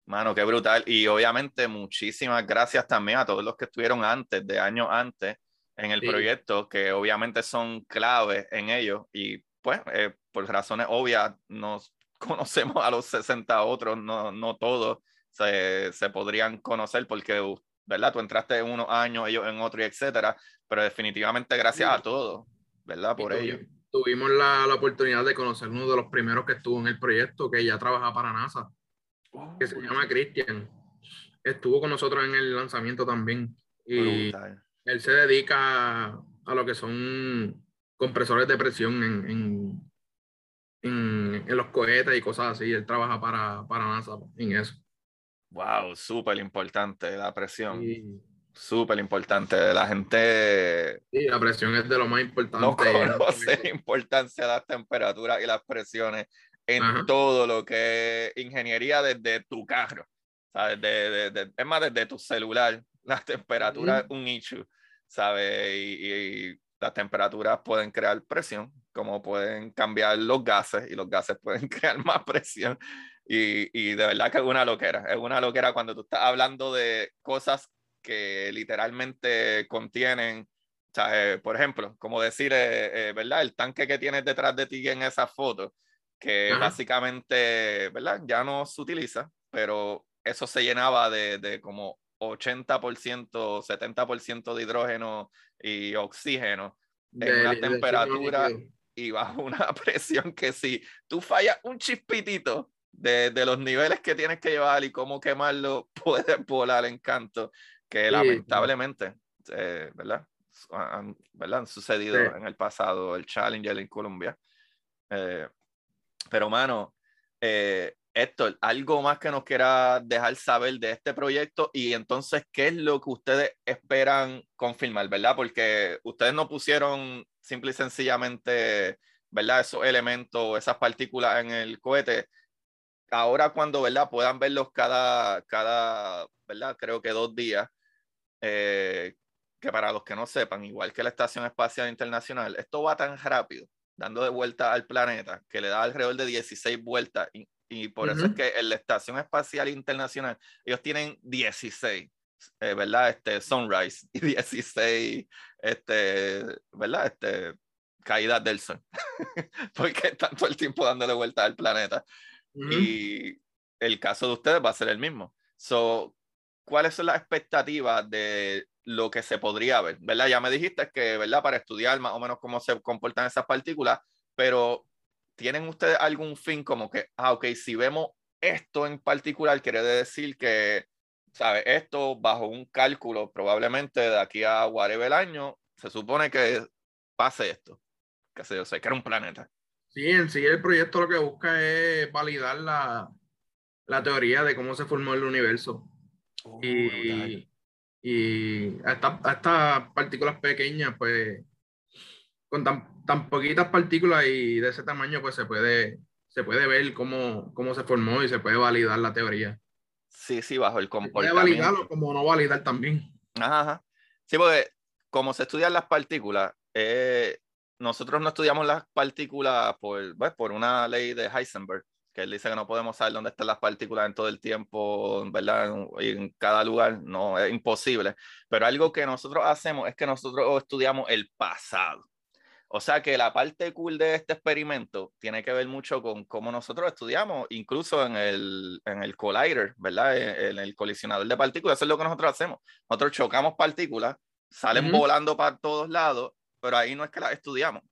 Mano, qué brutal. Y obviamente muchísimas gracias también a todos los que estuvieron antes, de años antes, en el proyecto, que obviamente son claves en ello. Y pues, eh, por razones obvias, nos conocemos a los 60 otros, no, no todos se, se podrían conocer porque, ¿verdad? Tú entraste en unos años, ellos en otro, y etcétera. Pero definitivamente gracias a todos, ¿verdad? Por ello tuvimos la, la, oportunidad de conocer uno de los primeros que estuvo en el proyecto, que ya trabaja para NASA, que se llama Christian. Estuvo con nosotros en el lanzamiento también. Y él se dedica a lo que son compresores de presión en, en, en, en los cohetes y cosas así. Él trabaja para, para NASA en eso. Wow, súper importante la presión. Súper importante. La gente. Sí, la presión es de lo más importante. No conoce la importancia de las temperaturas y las presiones en todo lo que es ingeniería desde tu carro. ¿sabes? De, es más, desde tu celular. La temperatura es un issue, ¿sabes? Y, las temperaturas pueden crear presión, como pueden cambiar los gases, y los gases pueden crear más presión. Y, y de verdad que es una loquera. Es una loquera cuando tú estás hablando de cosas que literalmente contienen, por ejemplo, como decir, eh, eh, ¿verdad? El tanque que tienes detrás de ti en esa foto, que básicamente, ¿verdad? Ya no se utiliza, pero eso se llenaba de, de como 80%, 70% de hidrógeno y oxígeno en una temperatura y bajo una presión que si tú fallas un chispitito de, de, los niveles que tienes que llevar y cómo quemarlo, puedes volar en canto que lamentablemente, eh, ¿verdad? Han, ¿verdad? han sucedido en el pasado, el Challenger en Colombia. Eh, pero, mano, eh, Héctor, algo más que nos quiera dejar saber de este proyecto y entonces, ¿qué es lo que ustedes esperan confirmar, verdad? Porque ustedes no pusieron simple y sencillamente, ¿verdad? Esos elementos, esas partículas en el cohete. Ahora cuando, ¿verdad? Puedan verlos cada, cada, ¿verdad? Creo que dos días. Eh, que para los que no sepan, igual que la Estación Espacial Internacional, esto va tan rápido, dando de vuelta al planeta, que le da alrededor de 16 vueltas. Y, por eso es que en la Estación Espacial Internacional, ellos tienen 16, eh, ¿verdad? Este, sunrise y 16, este, ¿verdad? Este, caídas del sol. Porque están todo el tiempo dándole vuelta al planeta. Y el caso de ustedes va a ser el mismo. So, ¿cuáles son las expectativas de lo que se podría ver? ¿Verdad? Ya me dijiste que, ¿verdad? Para estudiar más o menos cómo se comportan esas partículas, pero ¿tienen ustedes algún fin como que, ah, ok, si vemos esto en particular, quiere decir que, ¿sabes? Esto bajo un cálculo, probablemente de aquí a whatever el año, se supone que pase esto, que se yo sé, que era un planeta. Sí, en sí el proyecto lo que busca es validar la, la teoría de cómo se formó el universo. Oh, y, y a, estas partículas pequeñas, pues, con tan, tan, poquitas partículas y de ese tamaño, pues se puede, se puede ver cómo, cómo se formó y se puede validar la teoría. Sí, sí, bajo el comportamiento. Se puede validarlo como no validar también. Ajá, Sí, porque como se estudian las partículas, eh, nosotros no estudiamos las partículas por, pues, por una ley de Heisenberg que él dice que no podemos saber dónde están las partículas en todo el tiempo, ¿verdad? En, en cada lugar, no, es imposible. Pero algo que nosotros hacemos es que nosotros estudiamos el pasado. O sea que la parte cool de este experimento tiene que ver mucho con cómo nosotros estudiamos, incluso en el, en el collider, ¿verdad? En, el colisionador de partículas. Eso es lo que nosotros hacemos. Nosotros chocamos partículas, salen volando para todos lados, pero ahí no es que las estudiamos.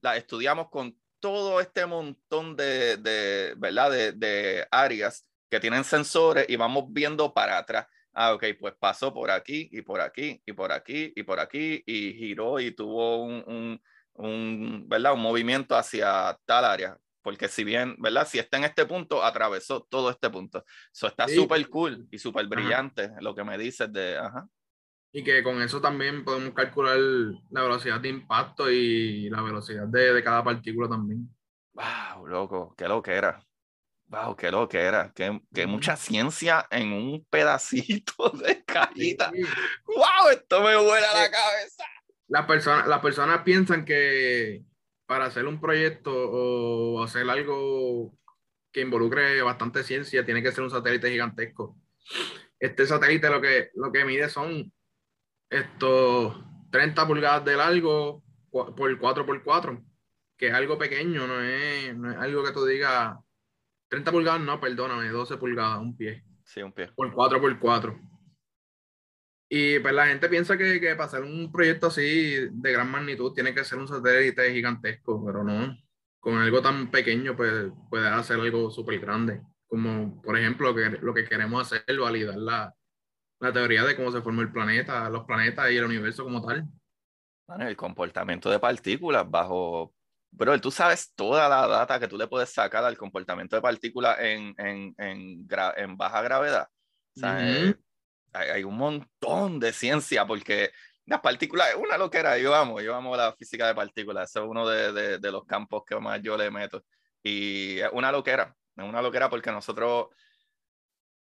Las estudiamos con todo este montón de, de ¿verdad? De, de, áreas que tienen sensores y vamos viendo para atrás. Ah, ok, pues pasó por aquí y por aquí y por aquí y por aquí y giró y tuvo un, un, un, ¿verdad? un movimiento hacia tal área. porque si bien, ¿verdad? Si está en este punto, atravesó todo este punto. Eso está súper cool y súper brillante lo que me dices de, ajá. Y que con eso también podemos calcular la velocidad de impacto y la velocidad de, de cada partícula también. Wow, loco, qué lo que era. Wow, qué lo que era. Qué, qué mucha ciencia en un pedacito de cajita. Wow, esto me vuela la cabeza. Las personas, las personas piensan que para hacer un proyecto o hacer algo que involucre bastante ciencia, tiene que ser un satélite gigantesco. Este satélite lo que, lo que mide son estos 30 pulgadas de largo por 4 por 4 que es algo pequeño, no es, no es algo que tú digas 30 pulgadas, no, perdóname, 12 pulgadas, un pie. Sí, un pie. Por 4 por 4 Y pues la gente piensa que, que para hacer un proyecto así de gran magnitud tiene que ser un satélite gigantesco, pero no. Con algo tan pequeño pues puedes hacer algo súper grande. Como por ejemplo que, lo que queremos hacer, validar la, la teoría de cómo se formó el planeta, los planetas y el universo como tal. Bueno, el comportamiento de partículas bajo Bro, tú sabes toda la data que tú le puedes sacar al comportamiento de partículas en, en, en, en, baja gravedad. O sea, eh, hay, hay, un montón de ciencia porque las partículas es una loquera. Yo amo, yo amo la física de partículas. Ese es uno de, de, de, los campos que más yo le meto. Y es una loquera, es una loquera porque nosotros,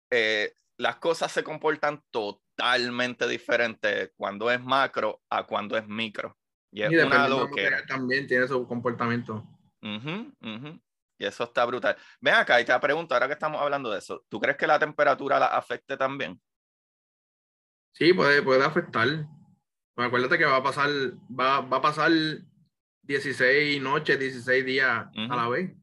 eh, las cosas se comportan totalmente diferentes cuando es macro a cuando es micro. Y es una loquera. También tiene su comportamiento. Y eso está brutal. Ven acá y te pregunto, ahora que estamos hablando de eso, ¿tú crees que la temperatura la afecte también? Sí, puede, puede afectar. Pues acuérdate que va a pasar, va, va a pasar 16 noches, 16 días a la vez.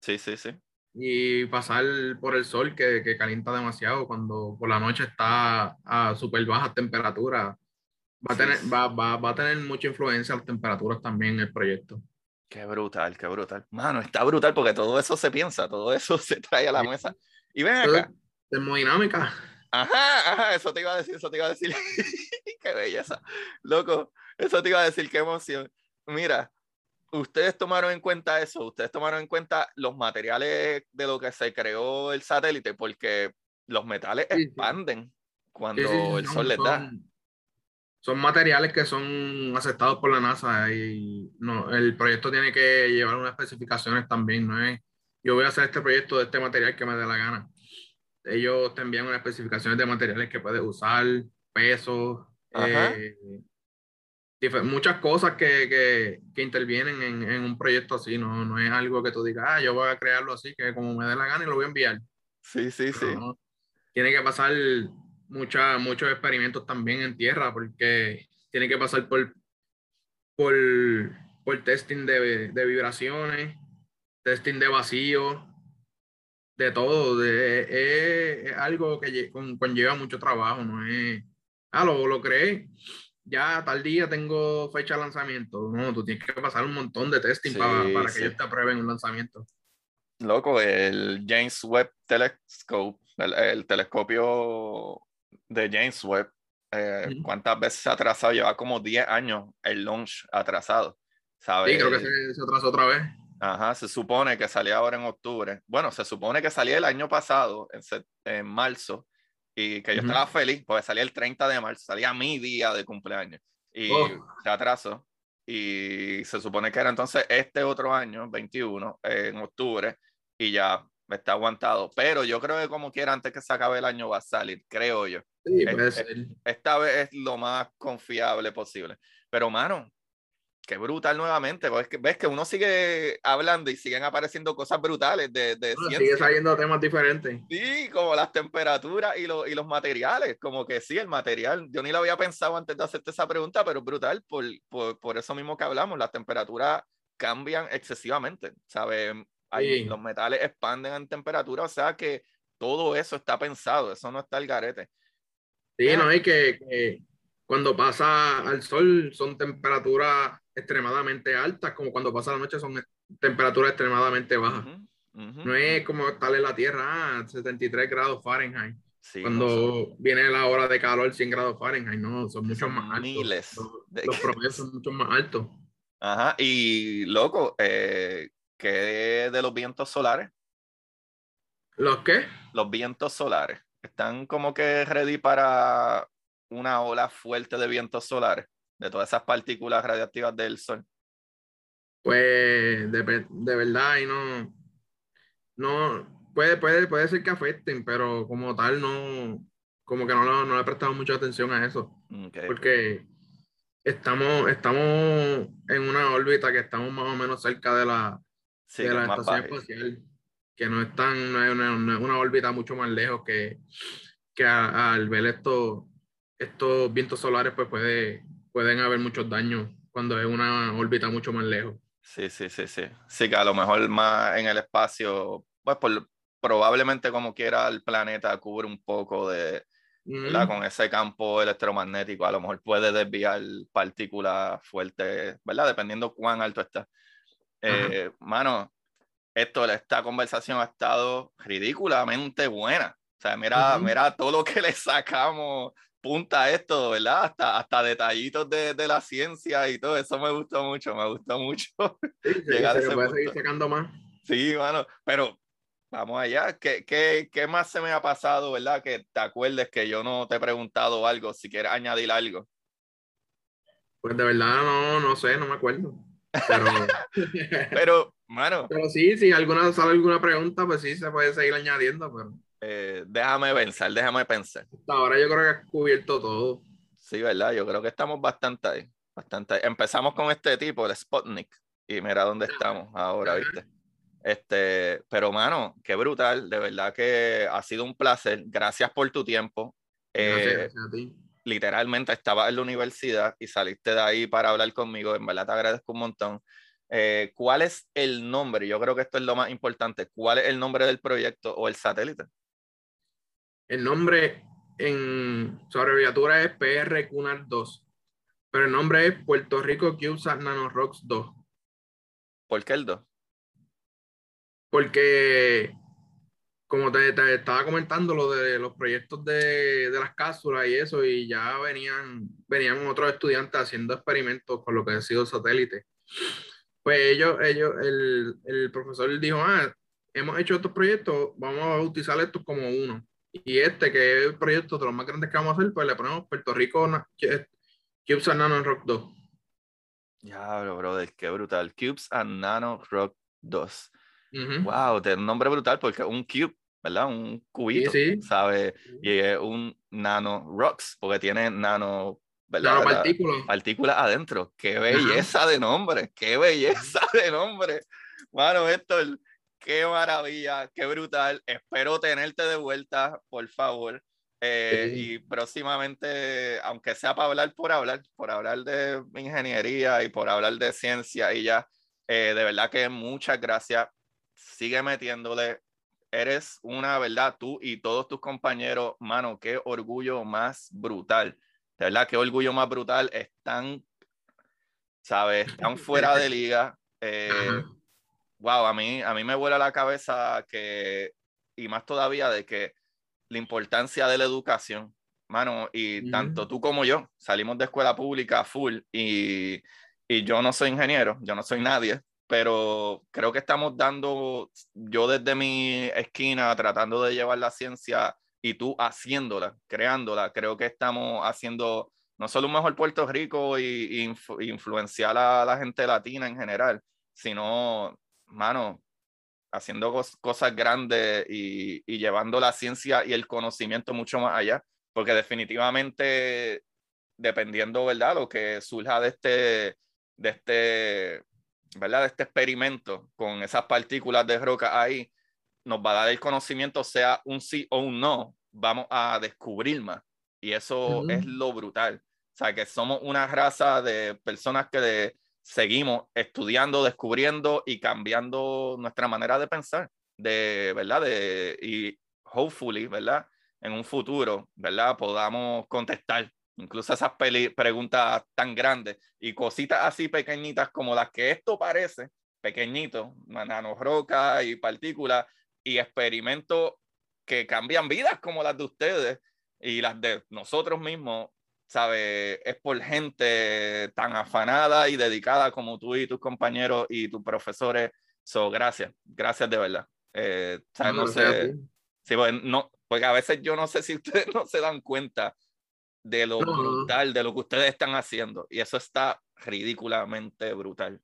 Sí, sí, sí. Y pasar por el sol que, que calienta demasiado cuando por la noche está a súper baja temperatura Va a, tener, va, va, va a tener mucha influencia las temperaturas también en el proyecto. Qué brutal, qué brutal. Mano, está brutal porque todo eso se piensa, todo eso se trae a la mesa. Y ven acá. Termodinámica. Ajá, ajá, eso te iba a decir, eso te iba a decir. qué belleza. Loco, eso te iba a decir, qué emoción. Mira, ustedes tomaron en cuenta eso, ustedes tomaron en cuenta los materiales de lo que se creó el satélite, porque los metales expanden cuando el sol les da. son materiales que son aceptados por la NASA y no, el proyecto tiene que llevar unas especificaciones también, no es yo voy a hacer este proyecto de este material que me dé la gana. Ellos te envían unas especificaciones de materiales que puedes usar, pesos, eh, muchas cosas que, que, que intervienen en, en, un proyecto así, no, no es algo que tú digas, ah, yo voy a crearlo así, que como me dé la gana y lo voy a enviar. Sí, sí, sí. tiene que pasar mucha, muchos experimentos también en tierra porque tiene que pasar por, por, por testing de, de vibraciones, testing de vacío, de todo. De, es, algo que conlleva mucho trabajo, no es, ah, lo, lo creé, ya tal día tengo fecha de lanzamiento. No, tú tienes que pasar un montón de testing para, para que ellos te aprueben un lanzamiento. Loco, el James Webb Telescope, el telescopio de James Webb, eh, ¿cuántas veces se ha atrasado? Lleva como 10 años el launch atrasado. ¿sabes? Sí, creo que se, atrasó otra vez. Ajá, se supone que salía ahora en octubre. Bueno, se supone que salía el año pasado, en, en marzo, y que yo estaba feliz, porque salía el 30 de marzo, salía mi día de cumpleaños, y oh. se atrasó. Y se supone que era entonces este otro año, 21, en octubre, y ya está aguantado. Pero yo creo que como quiera, antes que se acabe el año va a salir, creo yo. Sí, Esta vez es lo más confiable posible. Pero, mano, qué brutal nuevamente. Ves que, ves que uno sigue hablando y siguen apareciendo cosas brutales de, de Sigue saliendo temas diferentes. Sí, como las temperaturas y, lo, y los materiales. Como que sí, el material. Yo ni lo había pensado antes de hacerte esa pregunta, pero brutal por, por, por eso mismo que hablamos. Las temperaturas cambian excesivamente, ¿sabes? los metales expanden en temperatura, o sea que todo eso está pensado, eso no está el garete. Sí, no, hay que, cuando pasa al sol son temperaturas extremadamente altas, como cuando pasa la noche son temperaturas extremadamente bajas. No es como estar en la Tierra, 73 ah, grados Fahrenheit. cuando viene la hora de calor, 100 grados Fahrenheit, no, son mucho más altos. Los, promedios son mucho más altos. Ajá, y loco, eh, ¿qué de los vientos solares? ¿Los qué? Los vientos solares. ¿Están como que ready para una ola fuerte de vientos solares? De todas esas partículas radiactivas del sol. Pues de, de verdad, y no, no, puede, puede, puede ser que afecten, pero como tal, no, como que no, no le he prestado mucha atención a eso. Porque estamos, estamos en una órbita que estamos más o menos cerca de la, de la estación espacial, que no es tan, no es una, órbita mucho más lejos que, que al ver estos, estos vientos solares, pues puede, pueden haber muchos daños cuando es una órbita mucho más lejos. Sí, sí, sí, sí. Sí, que a lo mejor más en el espacio, pues por, probablemente como quiera el planeta cubre un poco de, mm. con ese campo electromagnético, a lo mejor puede desviar partículas fuertes, ¿verdad? Dependiendo cuán alto está. Eh, mano, esto, esta conversación ha estado ridículamente buena. O sea, mira, mira todo lo que le sacamos punta esto, ¿verdad? Hasta, hasta detallitos de, de, la ciencia y todo eso me gustó mucho, me gustó mucho. Sí, llegar a ese puede seguir sacando más. Sí, mano, pero vamos allá. ¿Qué, ¿Qué, qué, más se me ha pasado, verdad? Que te acuerdes que yo no te he preguntado algo, si quieres añadir algo. Pues de verdad no, no sé, no me acuerdo. Pero, pero mano. Pero sí, si alguna sale alguna pregunta, pues sí se puede seguir añadiendo, pero. Eh, déjame pensar, déjame pensar. ahora yo creo que has cubierto todo. Sí, ¿verdad? Yo creo que estamos bastante ahí. Bastante Empezamos con este tipo, el Spotnik, y mira dónde estamos ahora, ¿viste? Este, pero mano, qué brutal, de verdad que ha sido un placer. Gracias por tu tiempo. Eh, gracias a ti. Literalmente estaba en la universidad y saliste de ahí para hablar conmigo. En verdad te agradezco un montón. Eh, ¿Cuál es el nombre? Yo creo que esto es lo más importante. ¿Cuál es el nombre del proyecto o el satélite? El nombre en su abreviatura es PR Cunar 2, pero el nombre es Puerto Rico CubeSat Nanorocks 2. ¿Por qué el 2? Porque, como te, estaba comentando, lo de los proyectos de, de, las cápsulas y eso, y ya venían, venían otros estudiantes haciendo experimentos con lo que ha sido el satélite. Pues ellos, ellos el, el profesor dijo, ah, hemos hecho estos proyectos, vamos a bautizar estos como uno y este, que es el proyecto de los más grandes que vamos a hacer, pues le ponemos Puerto Rico Cubes and Nano Rock 2. Ya, bro, brother, qué brutal. Cubes and Nano Rock 2. Wow, tiene un nombre brutal porque un cube, ¿verdad? Un cubito, sí, ¿sabe? Y es un nano rocks, porque tiene nano, ¿verdad? partículas. Partículas adentro. Qué belleza de nombre, qué belleza de nombre. Bueno, esto, qué maravilla, qué brutal. Espero tenerte de vuelta, por favor. Eh, y próximamente, aunque sea para hablar por hablar, por hablar de ingeniería y por hablar de ciencia y ya, eh, de verdad que muchas gracias. Sigue metiéndole. Eres una verdad, tú y todos tus compañeros, mano, qué orgullo más brutal. De verdad, qué orgullo más brutal. Están, ¿sabes? Están fuera de liga. Eh, wow, a mí, a mí me vuela la cabeza que, y más todavía de que la importancia de la educación, mano, y tanto tú como yo salimos de escuela pública full y, y yo no soy ingeniero, yo no soy nadie, pero creo que estamos dando, yo desde mi esquina tratando de llevar la ciencia y tú haciéndola, creándola, creo que estamos haciendo no solo un mejor Puerto Rico y, influenciar a la gente latina en general, sino mano, haciendo cosas grandes y, llevando la ciencia y el conocimiento mucho más allá, porque definitivamente, dependiendo, ¿verdad? Lo que surja de este, de este, ¿verdad? De este experimento con esas partículas de roca ahí, nos va a dar el conocimiento, sea un sí o un no, vamos a descubrir más. Y eso es lo brutal. O sea, que somos una raza de personas que de, seguimos estudiando, descubriendo y cambiando nuestra manera de pensar, de, ¿verdad? De, y hopefully, ¿verdad? En un futuro, ¿verdad? Podamos contestar incluso esas preguntas tan grandes y cositas así pequeñitas como las que esto parece, pequeñito, roca y partículas y experimentos que cambian vidas como las de ustedes y las de nosotros mismos ¿sabe? Es por gente tan afanada y dedicada como tú y tus compañeros y tus profesores So, gracias, gracias de verdad. Eh, no, sé, sí, pues, no, porque a veces yo no sé si ustedes no se dan cuenta de lo brutal, de lo que ustedes están haciendo. Y eso está ridículamente brutal.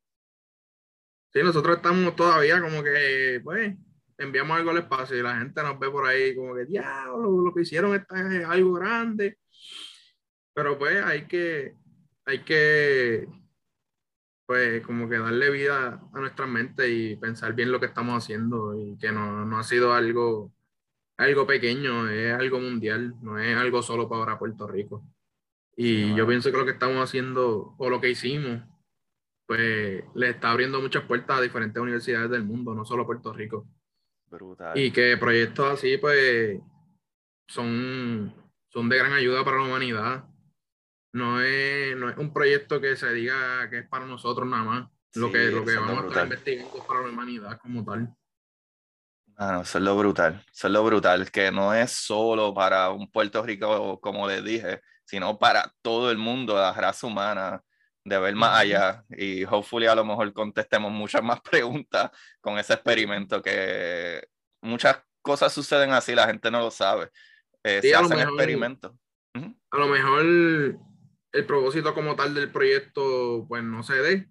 Sí, nosotros estamos todavía como que, pues, enviamos algo al espacio y la gente nos ve por ahí como que, diablo, lo que hicieron es algo grande. Pero pues hay que, hay que, pues, como que darle vida a nuestra mente y pensar bien lo que estamos haciendo y que no, no ha sido algo algo pequeño, es algo mundial, no es algo solo para Puerto Rico. Y yo pienso que lo que estamos haciendo o lo que hicimos, pues le está abriendo muchas puertas a diferentes universidades del mundo, no solo Puerto Rico. Brutal. Y que proyectos así, pues, son, son de gran ayuda para la humanidad. No es, no es un proyecto que se diga que es para nosotros nada más. lo que, lo que vamos a estar investigando es para la humanidad como tal. Ah, no, eso es lo brutal, eso es lo brutal, que no es solo para un Puerto Rico, como les dije, sino para todo el mundo, la raza humana, de ver más allá. Y hopefully a lo mejor contestemos muchas más preguntas con ese experimento, que muchas cosas suceden así, la gente no lo sabe. Eh, se hacen experimentos. A lo mejor el propósito como tal del proyecto, pues no se dé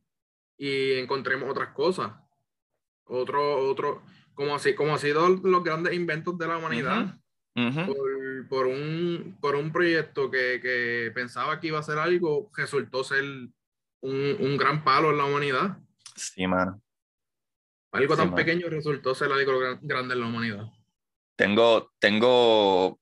y encontremos otras cosas. Otro, otro, como así, como ha sido los grandes inventos de la humanidad. Por, por, un, por un proyecto que, que, pensaba que iba a ser algo, resultó ser un, un gran palo en la humanidad. Sí, mano. Algo tan pequeño resultó ser algo grande en la humanidad. Tengo, tengo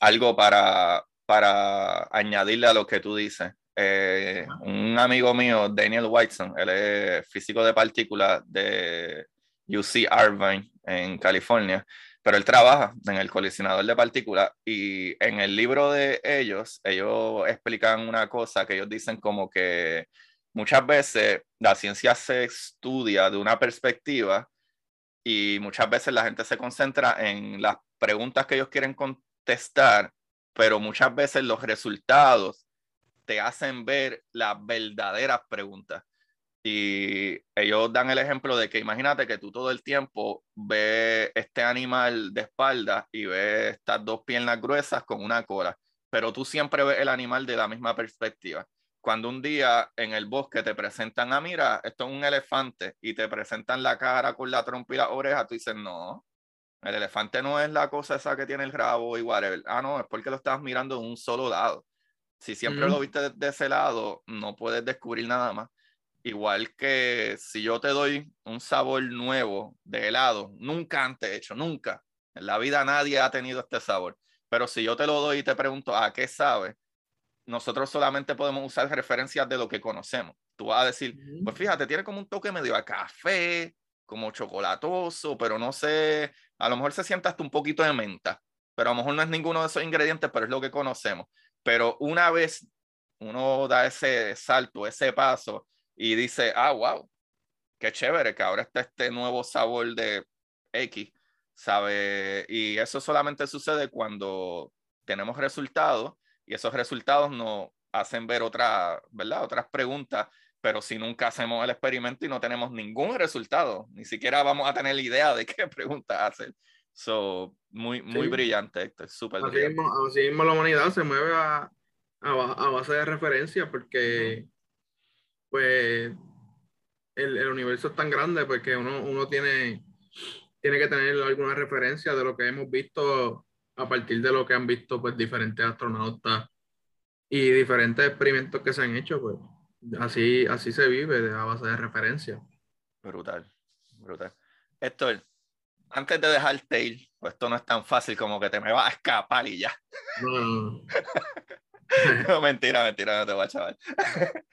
algo para, para añadirle a lo que tú dices. Eh, un amigo mío, Daniel Whiteson, él es físico de partículas de UC Irvine en California, pero él trabaja en el colisionador de partículas y en el libro de ellos, ellos explican una cosa que ellos dicen como que muchas veces la ciencia se estudia de una perspectiva y muchas veces la gente se concentra en las preguntas que ellos quieren contestar, pero muchas veces los resultados te hacen ver las verdaderas preguntas. Y ellos dan el ejemplo de que imagínate que tú todo el tiempo ves este animal de espalda y ves estas dos piernas gruesas con una cola, pero tú siempre ves el animal de la misma perspectiva. Cuando un día en el bosque te presentan, ah, mira, esto es un elefante y te presentan la cara con la trompa y la oreja, tú dices, no, el elefante no es la cosa esa que tiene el rabo y whatever. Ah, no, es porque lo estabas mirando de un solo lado. Si siempre lo viste de ese lado, no puedes descubrir nada más. Igual que si yo te doy un sabor nuevo de helado, nunca antes hecho, nunca. En la vida nadie ha tenido este sabor. Pero si yo te lo doy y te pregunto, ¿a qué sabe? Nosotros solamente podemos usar referencias de lo que conocemos. Tú vas a decir, pues fíjate, tiene como un toque medio a café, como chocolatoso, pero no sé, a lo mejor se siente hasta un poquito de menta, pero a lo mejor no es ninguno de esos ingredientes, pero es lo que conocemos. Pero una vez uno da ese salto, ese paso, y dice, ah, wow, qué chévere que ahora está este nuevo sabor de X, ¿sabe? Y eso solamente sucede cuando tenemos resultados y esos resultados nos hacen ver otra, ¿verdad? otras preguntas, pero si nunca hacemos el experimento y no tenemos ningún resultado, ni siquiera vamos a tener idea de qué pregunta hacer. So, muy, muy brillante, esto es súper brillante. así mismo la humanidad se mueve a, a, base de referencia porque pues el, universo es tan grande porque uno, uno tiene, tiene que tener alguna referencia de lo que hemos visto a partir de lo que han visto pues diferentes astronautas y diferentes experimentos que se han hecho, pues así, así se vive a base de referencia. Brutal, brutal. Héctor, antes de dejar Tail, pues esto no es tan fácil como que te me va a escapar y ya. No. no, mentira, mentira, no te voy a chaval.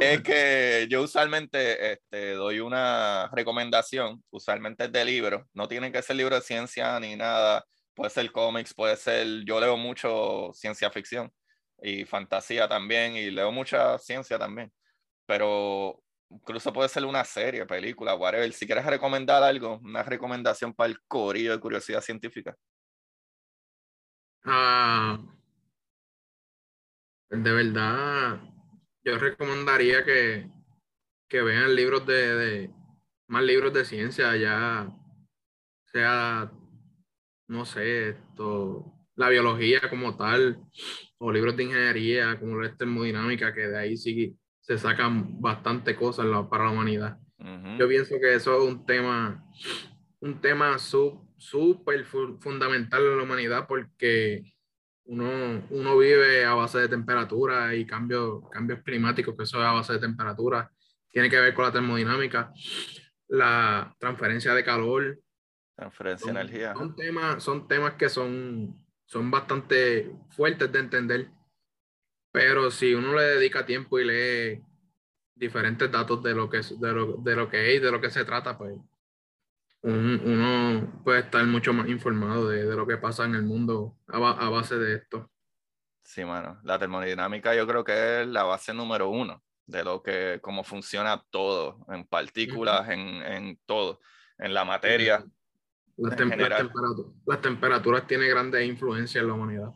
es que yo usualmente este, doy una recomendación, usualmente es de libro, no tienen que ser libro de ciencia ni nada, puede ser cómics, puede ser, yo leo mucho ciencia ficción y fantasía también, y leo mucha ciencia también, pero incluso puede ser una serie, película, whatever. Si quieres recomendar algo, una recomendación para el corillo de curiosidad científica. Ah, de verdad, yo recomendaría que, que vean libros de, más libros de ciencia, ya sea, no sé, esto, la biología como tal, o libros de ingeniería como la termodinámica, que de ahí sí se sacan bastante cosas para la humanidad. Yo pienso que eso es un tema, un tema súper fundamental en la humanidad porque uno, uno vive a base de temperatura y cambios, cambios climáticos, que eso es a base de temperatura, tiene que ver con la termodinámica, la transferencia de calor. Transferencia de energía. Son temas, son temas que son, son bastante fuertes de entender, pero si uno le dedica tiempo y lee diferentes datos de lo que, de lo, de lo que es y de lo que se trata, pues uno puede estar mucho más informado de, lo que pasa en el mundo a, base de esto. Sí, mano. La termodinámica yo creo que es la base número uno de lo que, cómo funciona todo, en partículas, en, todo, en la materia. Las, temperaturas, las temperaturas tienen grandes influencias en la humanidad.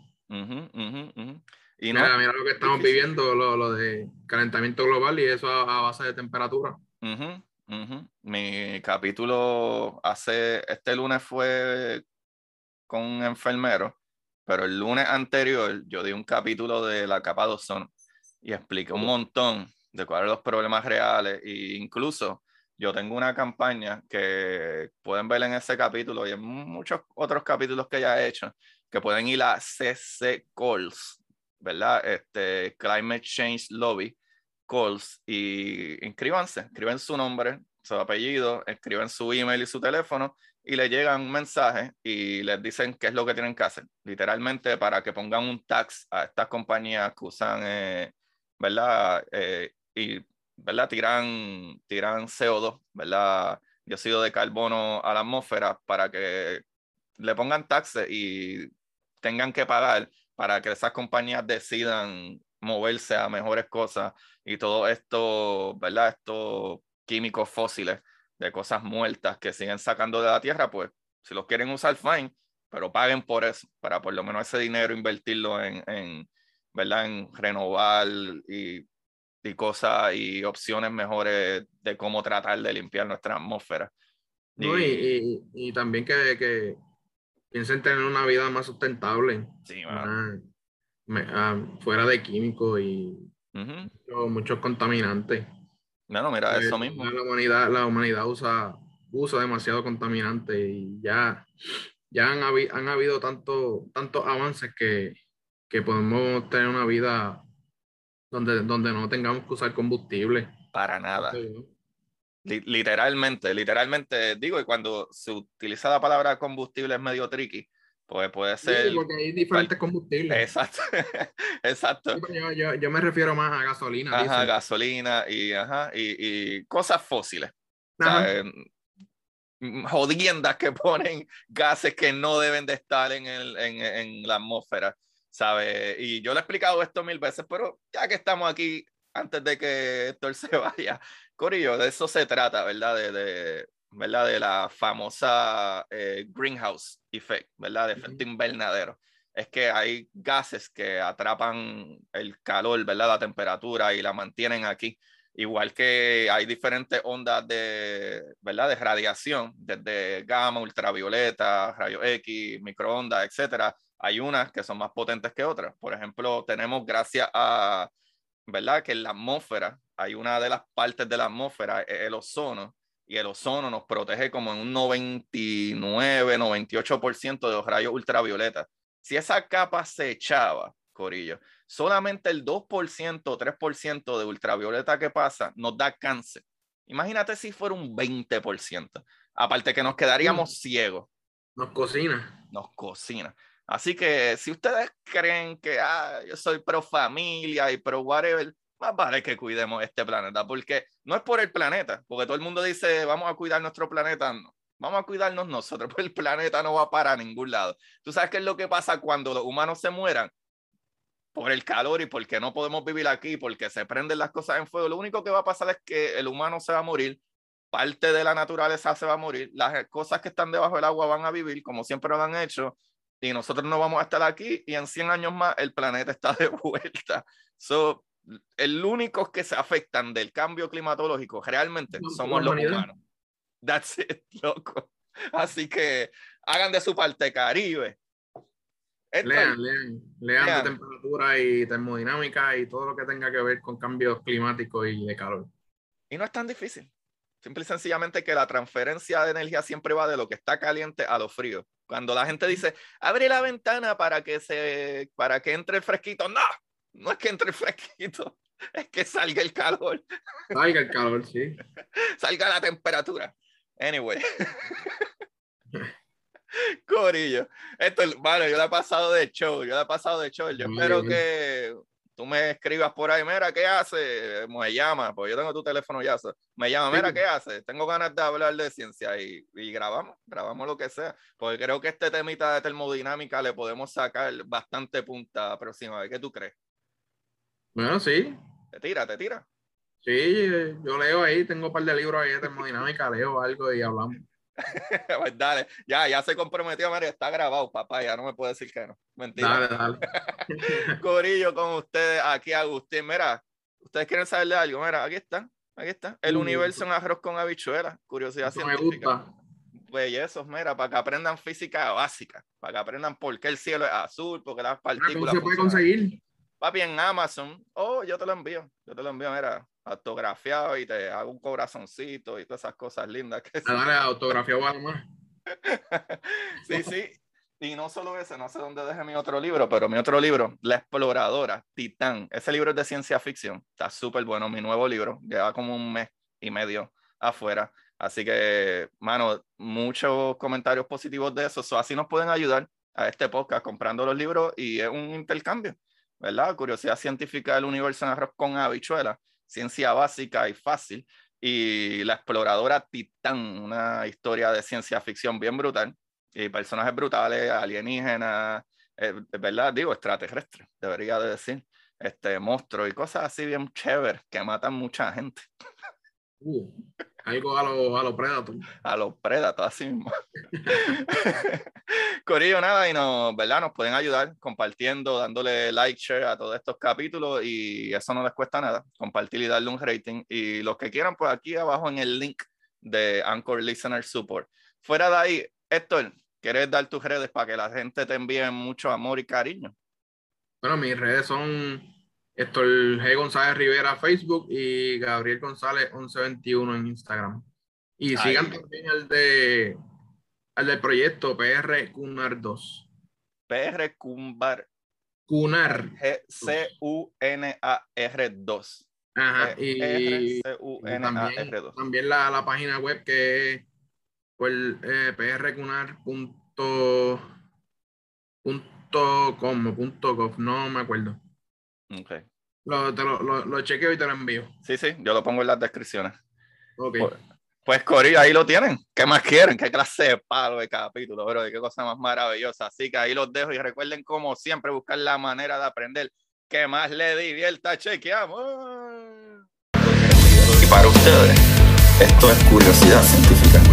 Y mira, mira, lo que estamos viviendo, lo, lo, de calentamiento global y eso a, base de temperatura. Mi capítulo hace, este lunes fue con un enfermero, pero el lunes anterior yo di un capítulo de la capa de ozono y expliqué un montón de cuáles son los problemas reales e incluso yo tengo una campaña que pueden ver en ese capítulo y en muchos otros capítulos que ya he hecho, que pueden ir a CC Calls, ¿verdad? Este, Climate Change Lobby, calls y inscríbanse, escriben su nombre, su apellido, escriben su email y su teléfono y le llegan un mensaje y les dicen qué es lo que tienen que hacer. Literalmente para que pongan un tax a estas compañías que usan, eh, ¿verdad? Eh, y, ¿verdad? Tiran, tiran CO2, ¿verdad? Dióxido de carbono a la atmósfera para que le pongan taxes y tengan que pagar para que esas compañías decidan moverse a mejores cosas y todo esto, ¿verdad? Estos químicos fósiles de cosas muertas que siguen sacando de la tierra, pues si los quieren usar, fine, pero paguen por eso, para por lo menos ese dinero invertirlo en, en ¿verdad? En renovar y, y cosas y opciones mejores de cómo tratar de limpiar nuestra atmósfera. y, y, también que, que, piensen tener una vida más sustentable. Sí, Ah, fuera de químicos y muchos, contaminantes. No, mira, eso eh, mismo. La humanidad, la humanidad usa, usa demasiado contaminante y ya, ya han, habido, han habido tanto, tantos avances que, que podemos tener una vida donde, donde no tengamos que usar combustible. Para nada. Literalmente, literalmente digo, y cuando se utiliza la palabra combustible es medio tricky, pues puede ser. Sí, porque hay diferentes combustibles. Exacto. Exacto. Yo, yo, me refiero más a gasolina. Ajá, gasolina y, ajá, y, y cosas fósiles. Mm, jodiendas que ponen gases que no deben de estar en, el, en, en la atmósfera, ¿sabes? Y yo le he explicado esto mil veces, pero ya que estamos aquí, antes de que Héctor se vaya, Corillo, de eso se trata, ¿verdad? De, de, ¿verdad? De la famosa eh, greenhouse effect, ¿verdad? De efecto invernadero. Es que hay gases que atrapan el calor, ¿verdad? La temperatura y la mantienen aquí. Igual que hay diferentes ondas de, ¿verdad? De radiación, desde gamma, ultravioleta, rayos X, microondas, etcétera. Hay unas que son más potentes que otras. Por ejemplo, tenemos gracias a, ¿verdad? Que en la atmósfera, hay una de las partes de la atmósfera, el ozono, y el ozono nos protege como en un 99, 98% de los rayos ultravioleta. Si esa capa se echaba, Corillo, solamente el 2% o 3% de ultravioleta que pasa nos da cáncer. Imagínate si fuera un 20%. Aparte que nos quedaríamos ciegos. Nos cocina. Nos cocina. Así que si ustedes creen que ah, yo soy pro familia y pro whatever, más vale que cuidemos este planeta, porque no es por el planeta, porque todo el mundo dice, vamos a cuidar nuestro planeta, no. Vamos a cuidarnos nosotros, porque el planeta no va para ningún lado. ¿Tú sabes qué es lo que pasa cuando los humanos se mueran? Por el calor y porque no podemos vivir aquí, porque se prenden las cosas en fuego. Lo único que va a pasar es que el humano se va a morir, parte de la naturaleza se va a morir, las cosas que están debajo del agua van a vivir como siempre lo han hecho, y nosotros no vamos a estar aquí, y en 100 años más el planeta está de vuelta. So, el único que se afectan del cambio climatológico realmente somos los humanos. That's it, loco. Así que hagan de su parte, Caribe. lean, lean, lean, de temperatura y termodinámica y todo lo que tenga que ver con cambios climáticos y de calor. Y no es tan difícil. Simple y sencillamente que la transferencia de energía siempre va de lo que está caliente a lo frío. Cuando la gente dice, abre la ventana para que, se, para que entre el fresquito, no, no es que entre el fresquito, es que salga el calor. Salga el calor, sí. salga la temperatura. Anyway. Corillo. Esto, bueno, yo le he pasado de show, yo le he pasado de show. Yo espero que tú me escribas por ahí, mira, ¿qué hace? Me llama, pues yo tengo tu teléfono ya. Me llama, mira, ¿qué hace? Tengo ganas de hablar de ciencia y, y, grabamos, grabamos lo que sea. Porque creo que este temita de termodinámica le podemos sacar bastante punta próxima vez. ¿Qué tú crees? Bueno, sí. Te tira, te tira. Sí, yo leo ahí, tengo un par de libros ahí de termodinámica, leo algo y hablamos. pues dale, ya, ya se comprometió, María, está grabado, papá, ya no me puede decir que no. Mentira. Dale, dale. Corillo con ustedes, aquí Agustín. Mira, ustedes quieren saber de algo, mira, aquí está, aquí está. El universo en arroz con habichuelas, curiosidad científica. Me gusta. Bellesos, mira, para que aprendan física básica, para que aprendan por qué el cielo es azul, porque las partículas. ¿Cómo se puede conseguir? Papi, en Amazon, oh, yo te lo envío, yo te lo envío, mira, autografiado y te hago un corazoncito y todas esas cosas lindas que Dale, autografiado más. sí, sí. Y no solo ese, no sé dónde dejé mi otro libro, pero mi otro libro, La Exploradora, Titán. Ese libro es de ciencia ficción. Está súper bueno, mi nuevo libro. Lleva como un mes y medio afuera. Así que, mano, muchos comentarios positivos de eso. así nos pueden ayudar a este podcast comprando los libros y es un intercambio, ¿verdad? Curiosidad científica del universo en arroz con habichuela ciencia básica y fácil, y La exploradora Titán, una historia de ciencia ficción bien brutal, y personajes brutales, alienígenas, eh, ¿verdad? Digo, extraterrestres, debería de decir, este, monstruos y cosas así bien chéveres que matan mucha gente. Uh, algo a los a lo Predator. A los Predator, así mismo. Corillo, nada, y nos, ¿verdad? Nos pueden ayudar compartiendo, dándole like, share a todos estos capítulos y eso no les cuesta nada, compartir y darle un rating. Y los que quieran, pues aquí abajo en el link de Anchor Listener Support. Fuera de ahí, Héctor, ¿quieres dar tus redes para que la gente te envíe mucho amor y cariño? Bueno, mis redes son Héctor G. González Rivera Facebook y Gabriel González 1121 en Instagram. Y sigan también el de el del proyecto PR Cunar 2. PR Cumbar. Cunar. C-U-N-A-R 2. Ajá. Y, también, también la, la, página web que es pues, eh, prcunar.com, no me acuerdo. Ok. Lo, te lo, lo, lo, chequeo y te lo envío. Sí, sí, yo lo pongo en las descripciones. Ok. Pues, pues Corillo, ahí lo tienen. ¿Qué más quieren? ¿Qué clase de palo de capítulo, bro? ¿Qué cosa más maravillosa? Así que ahí los dejo y recuerden, como siempre, buscar la manera de aprender que más le divierta. Chequeamos. Y para ustedes, esto es curiosidad científica.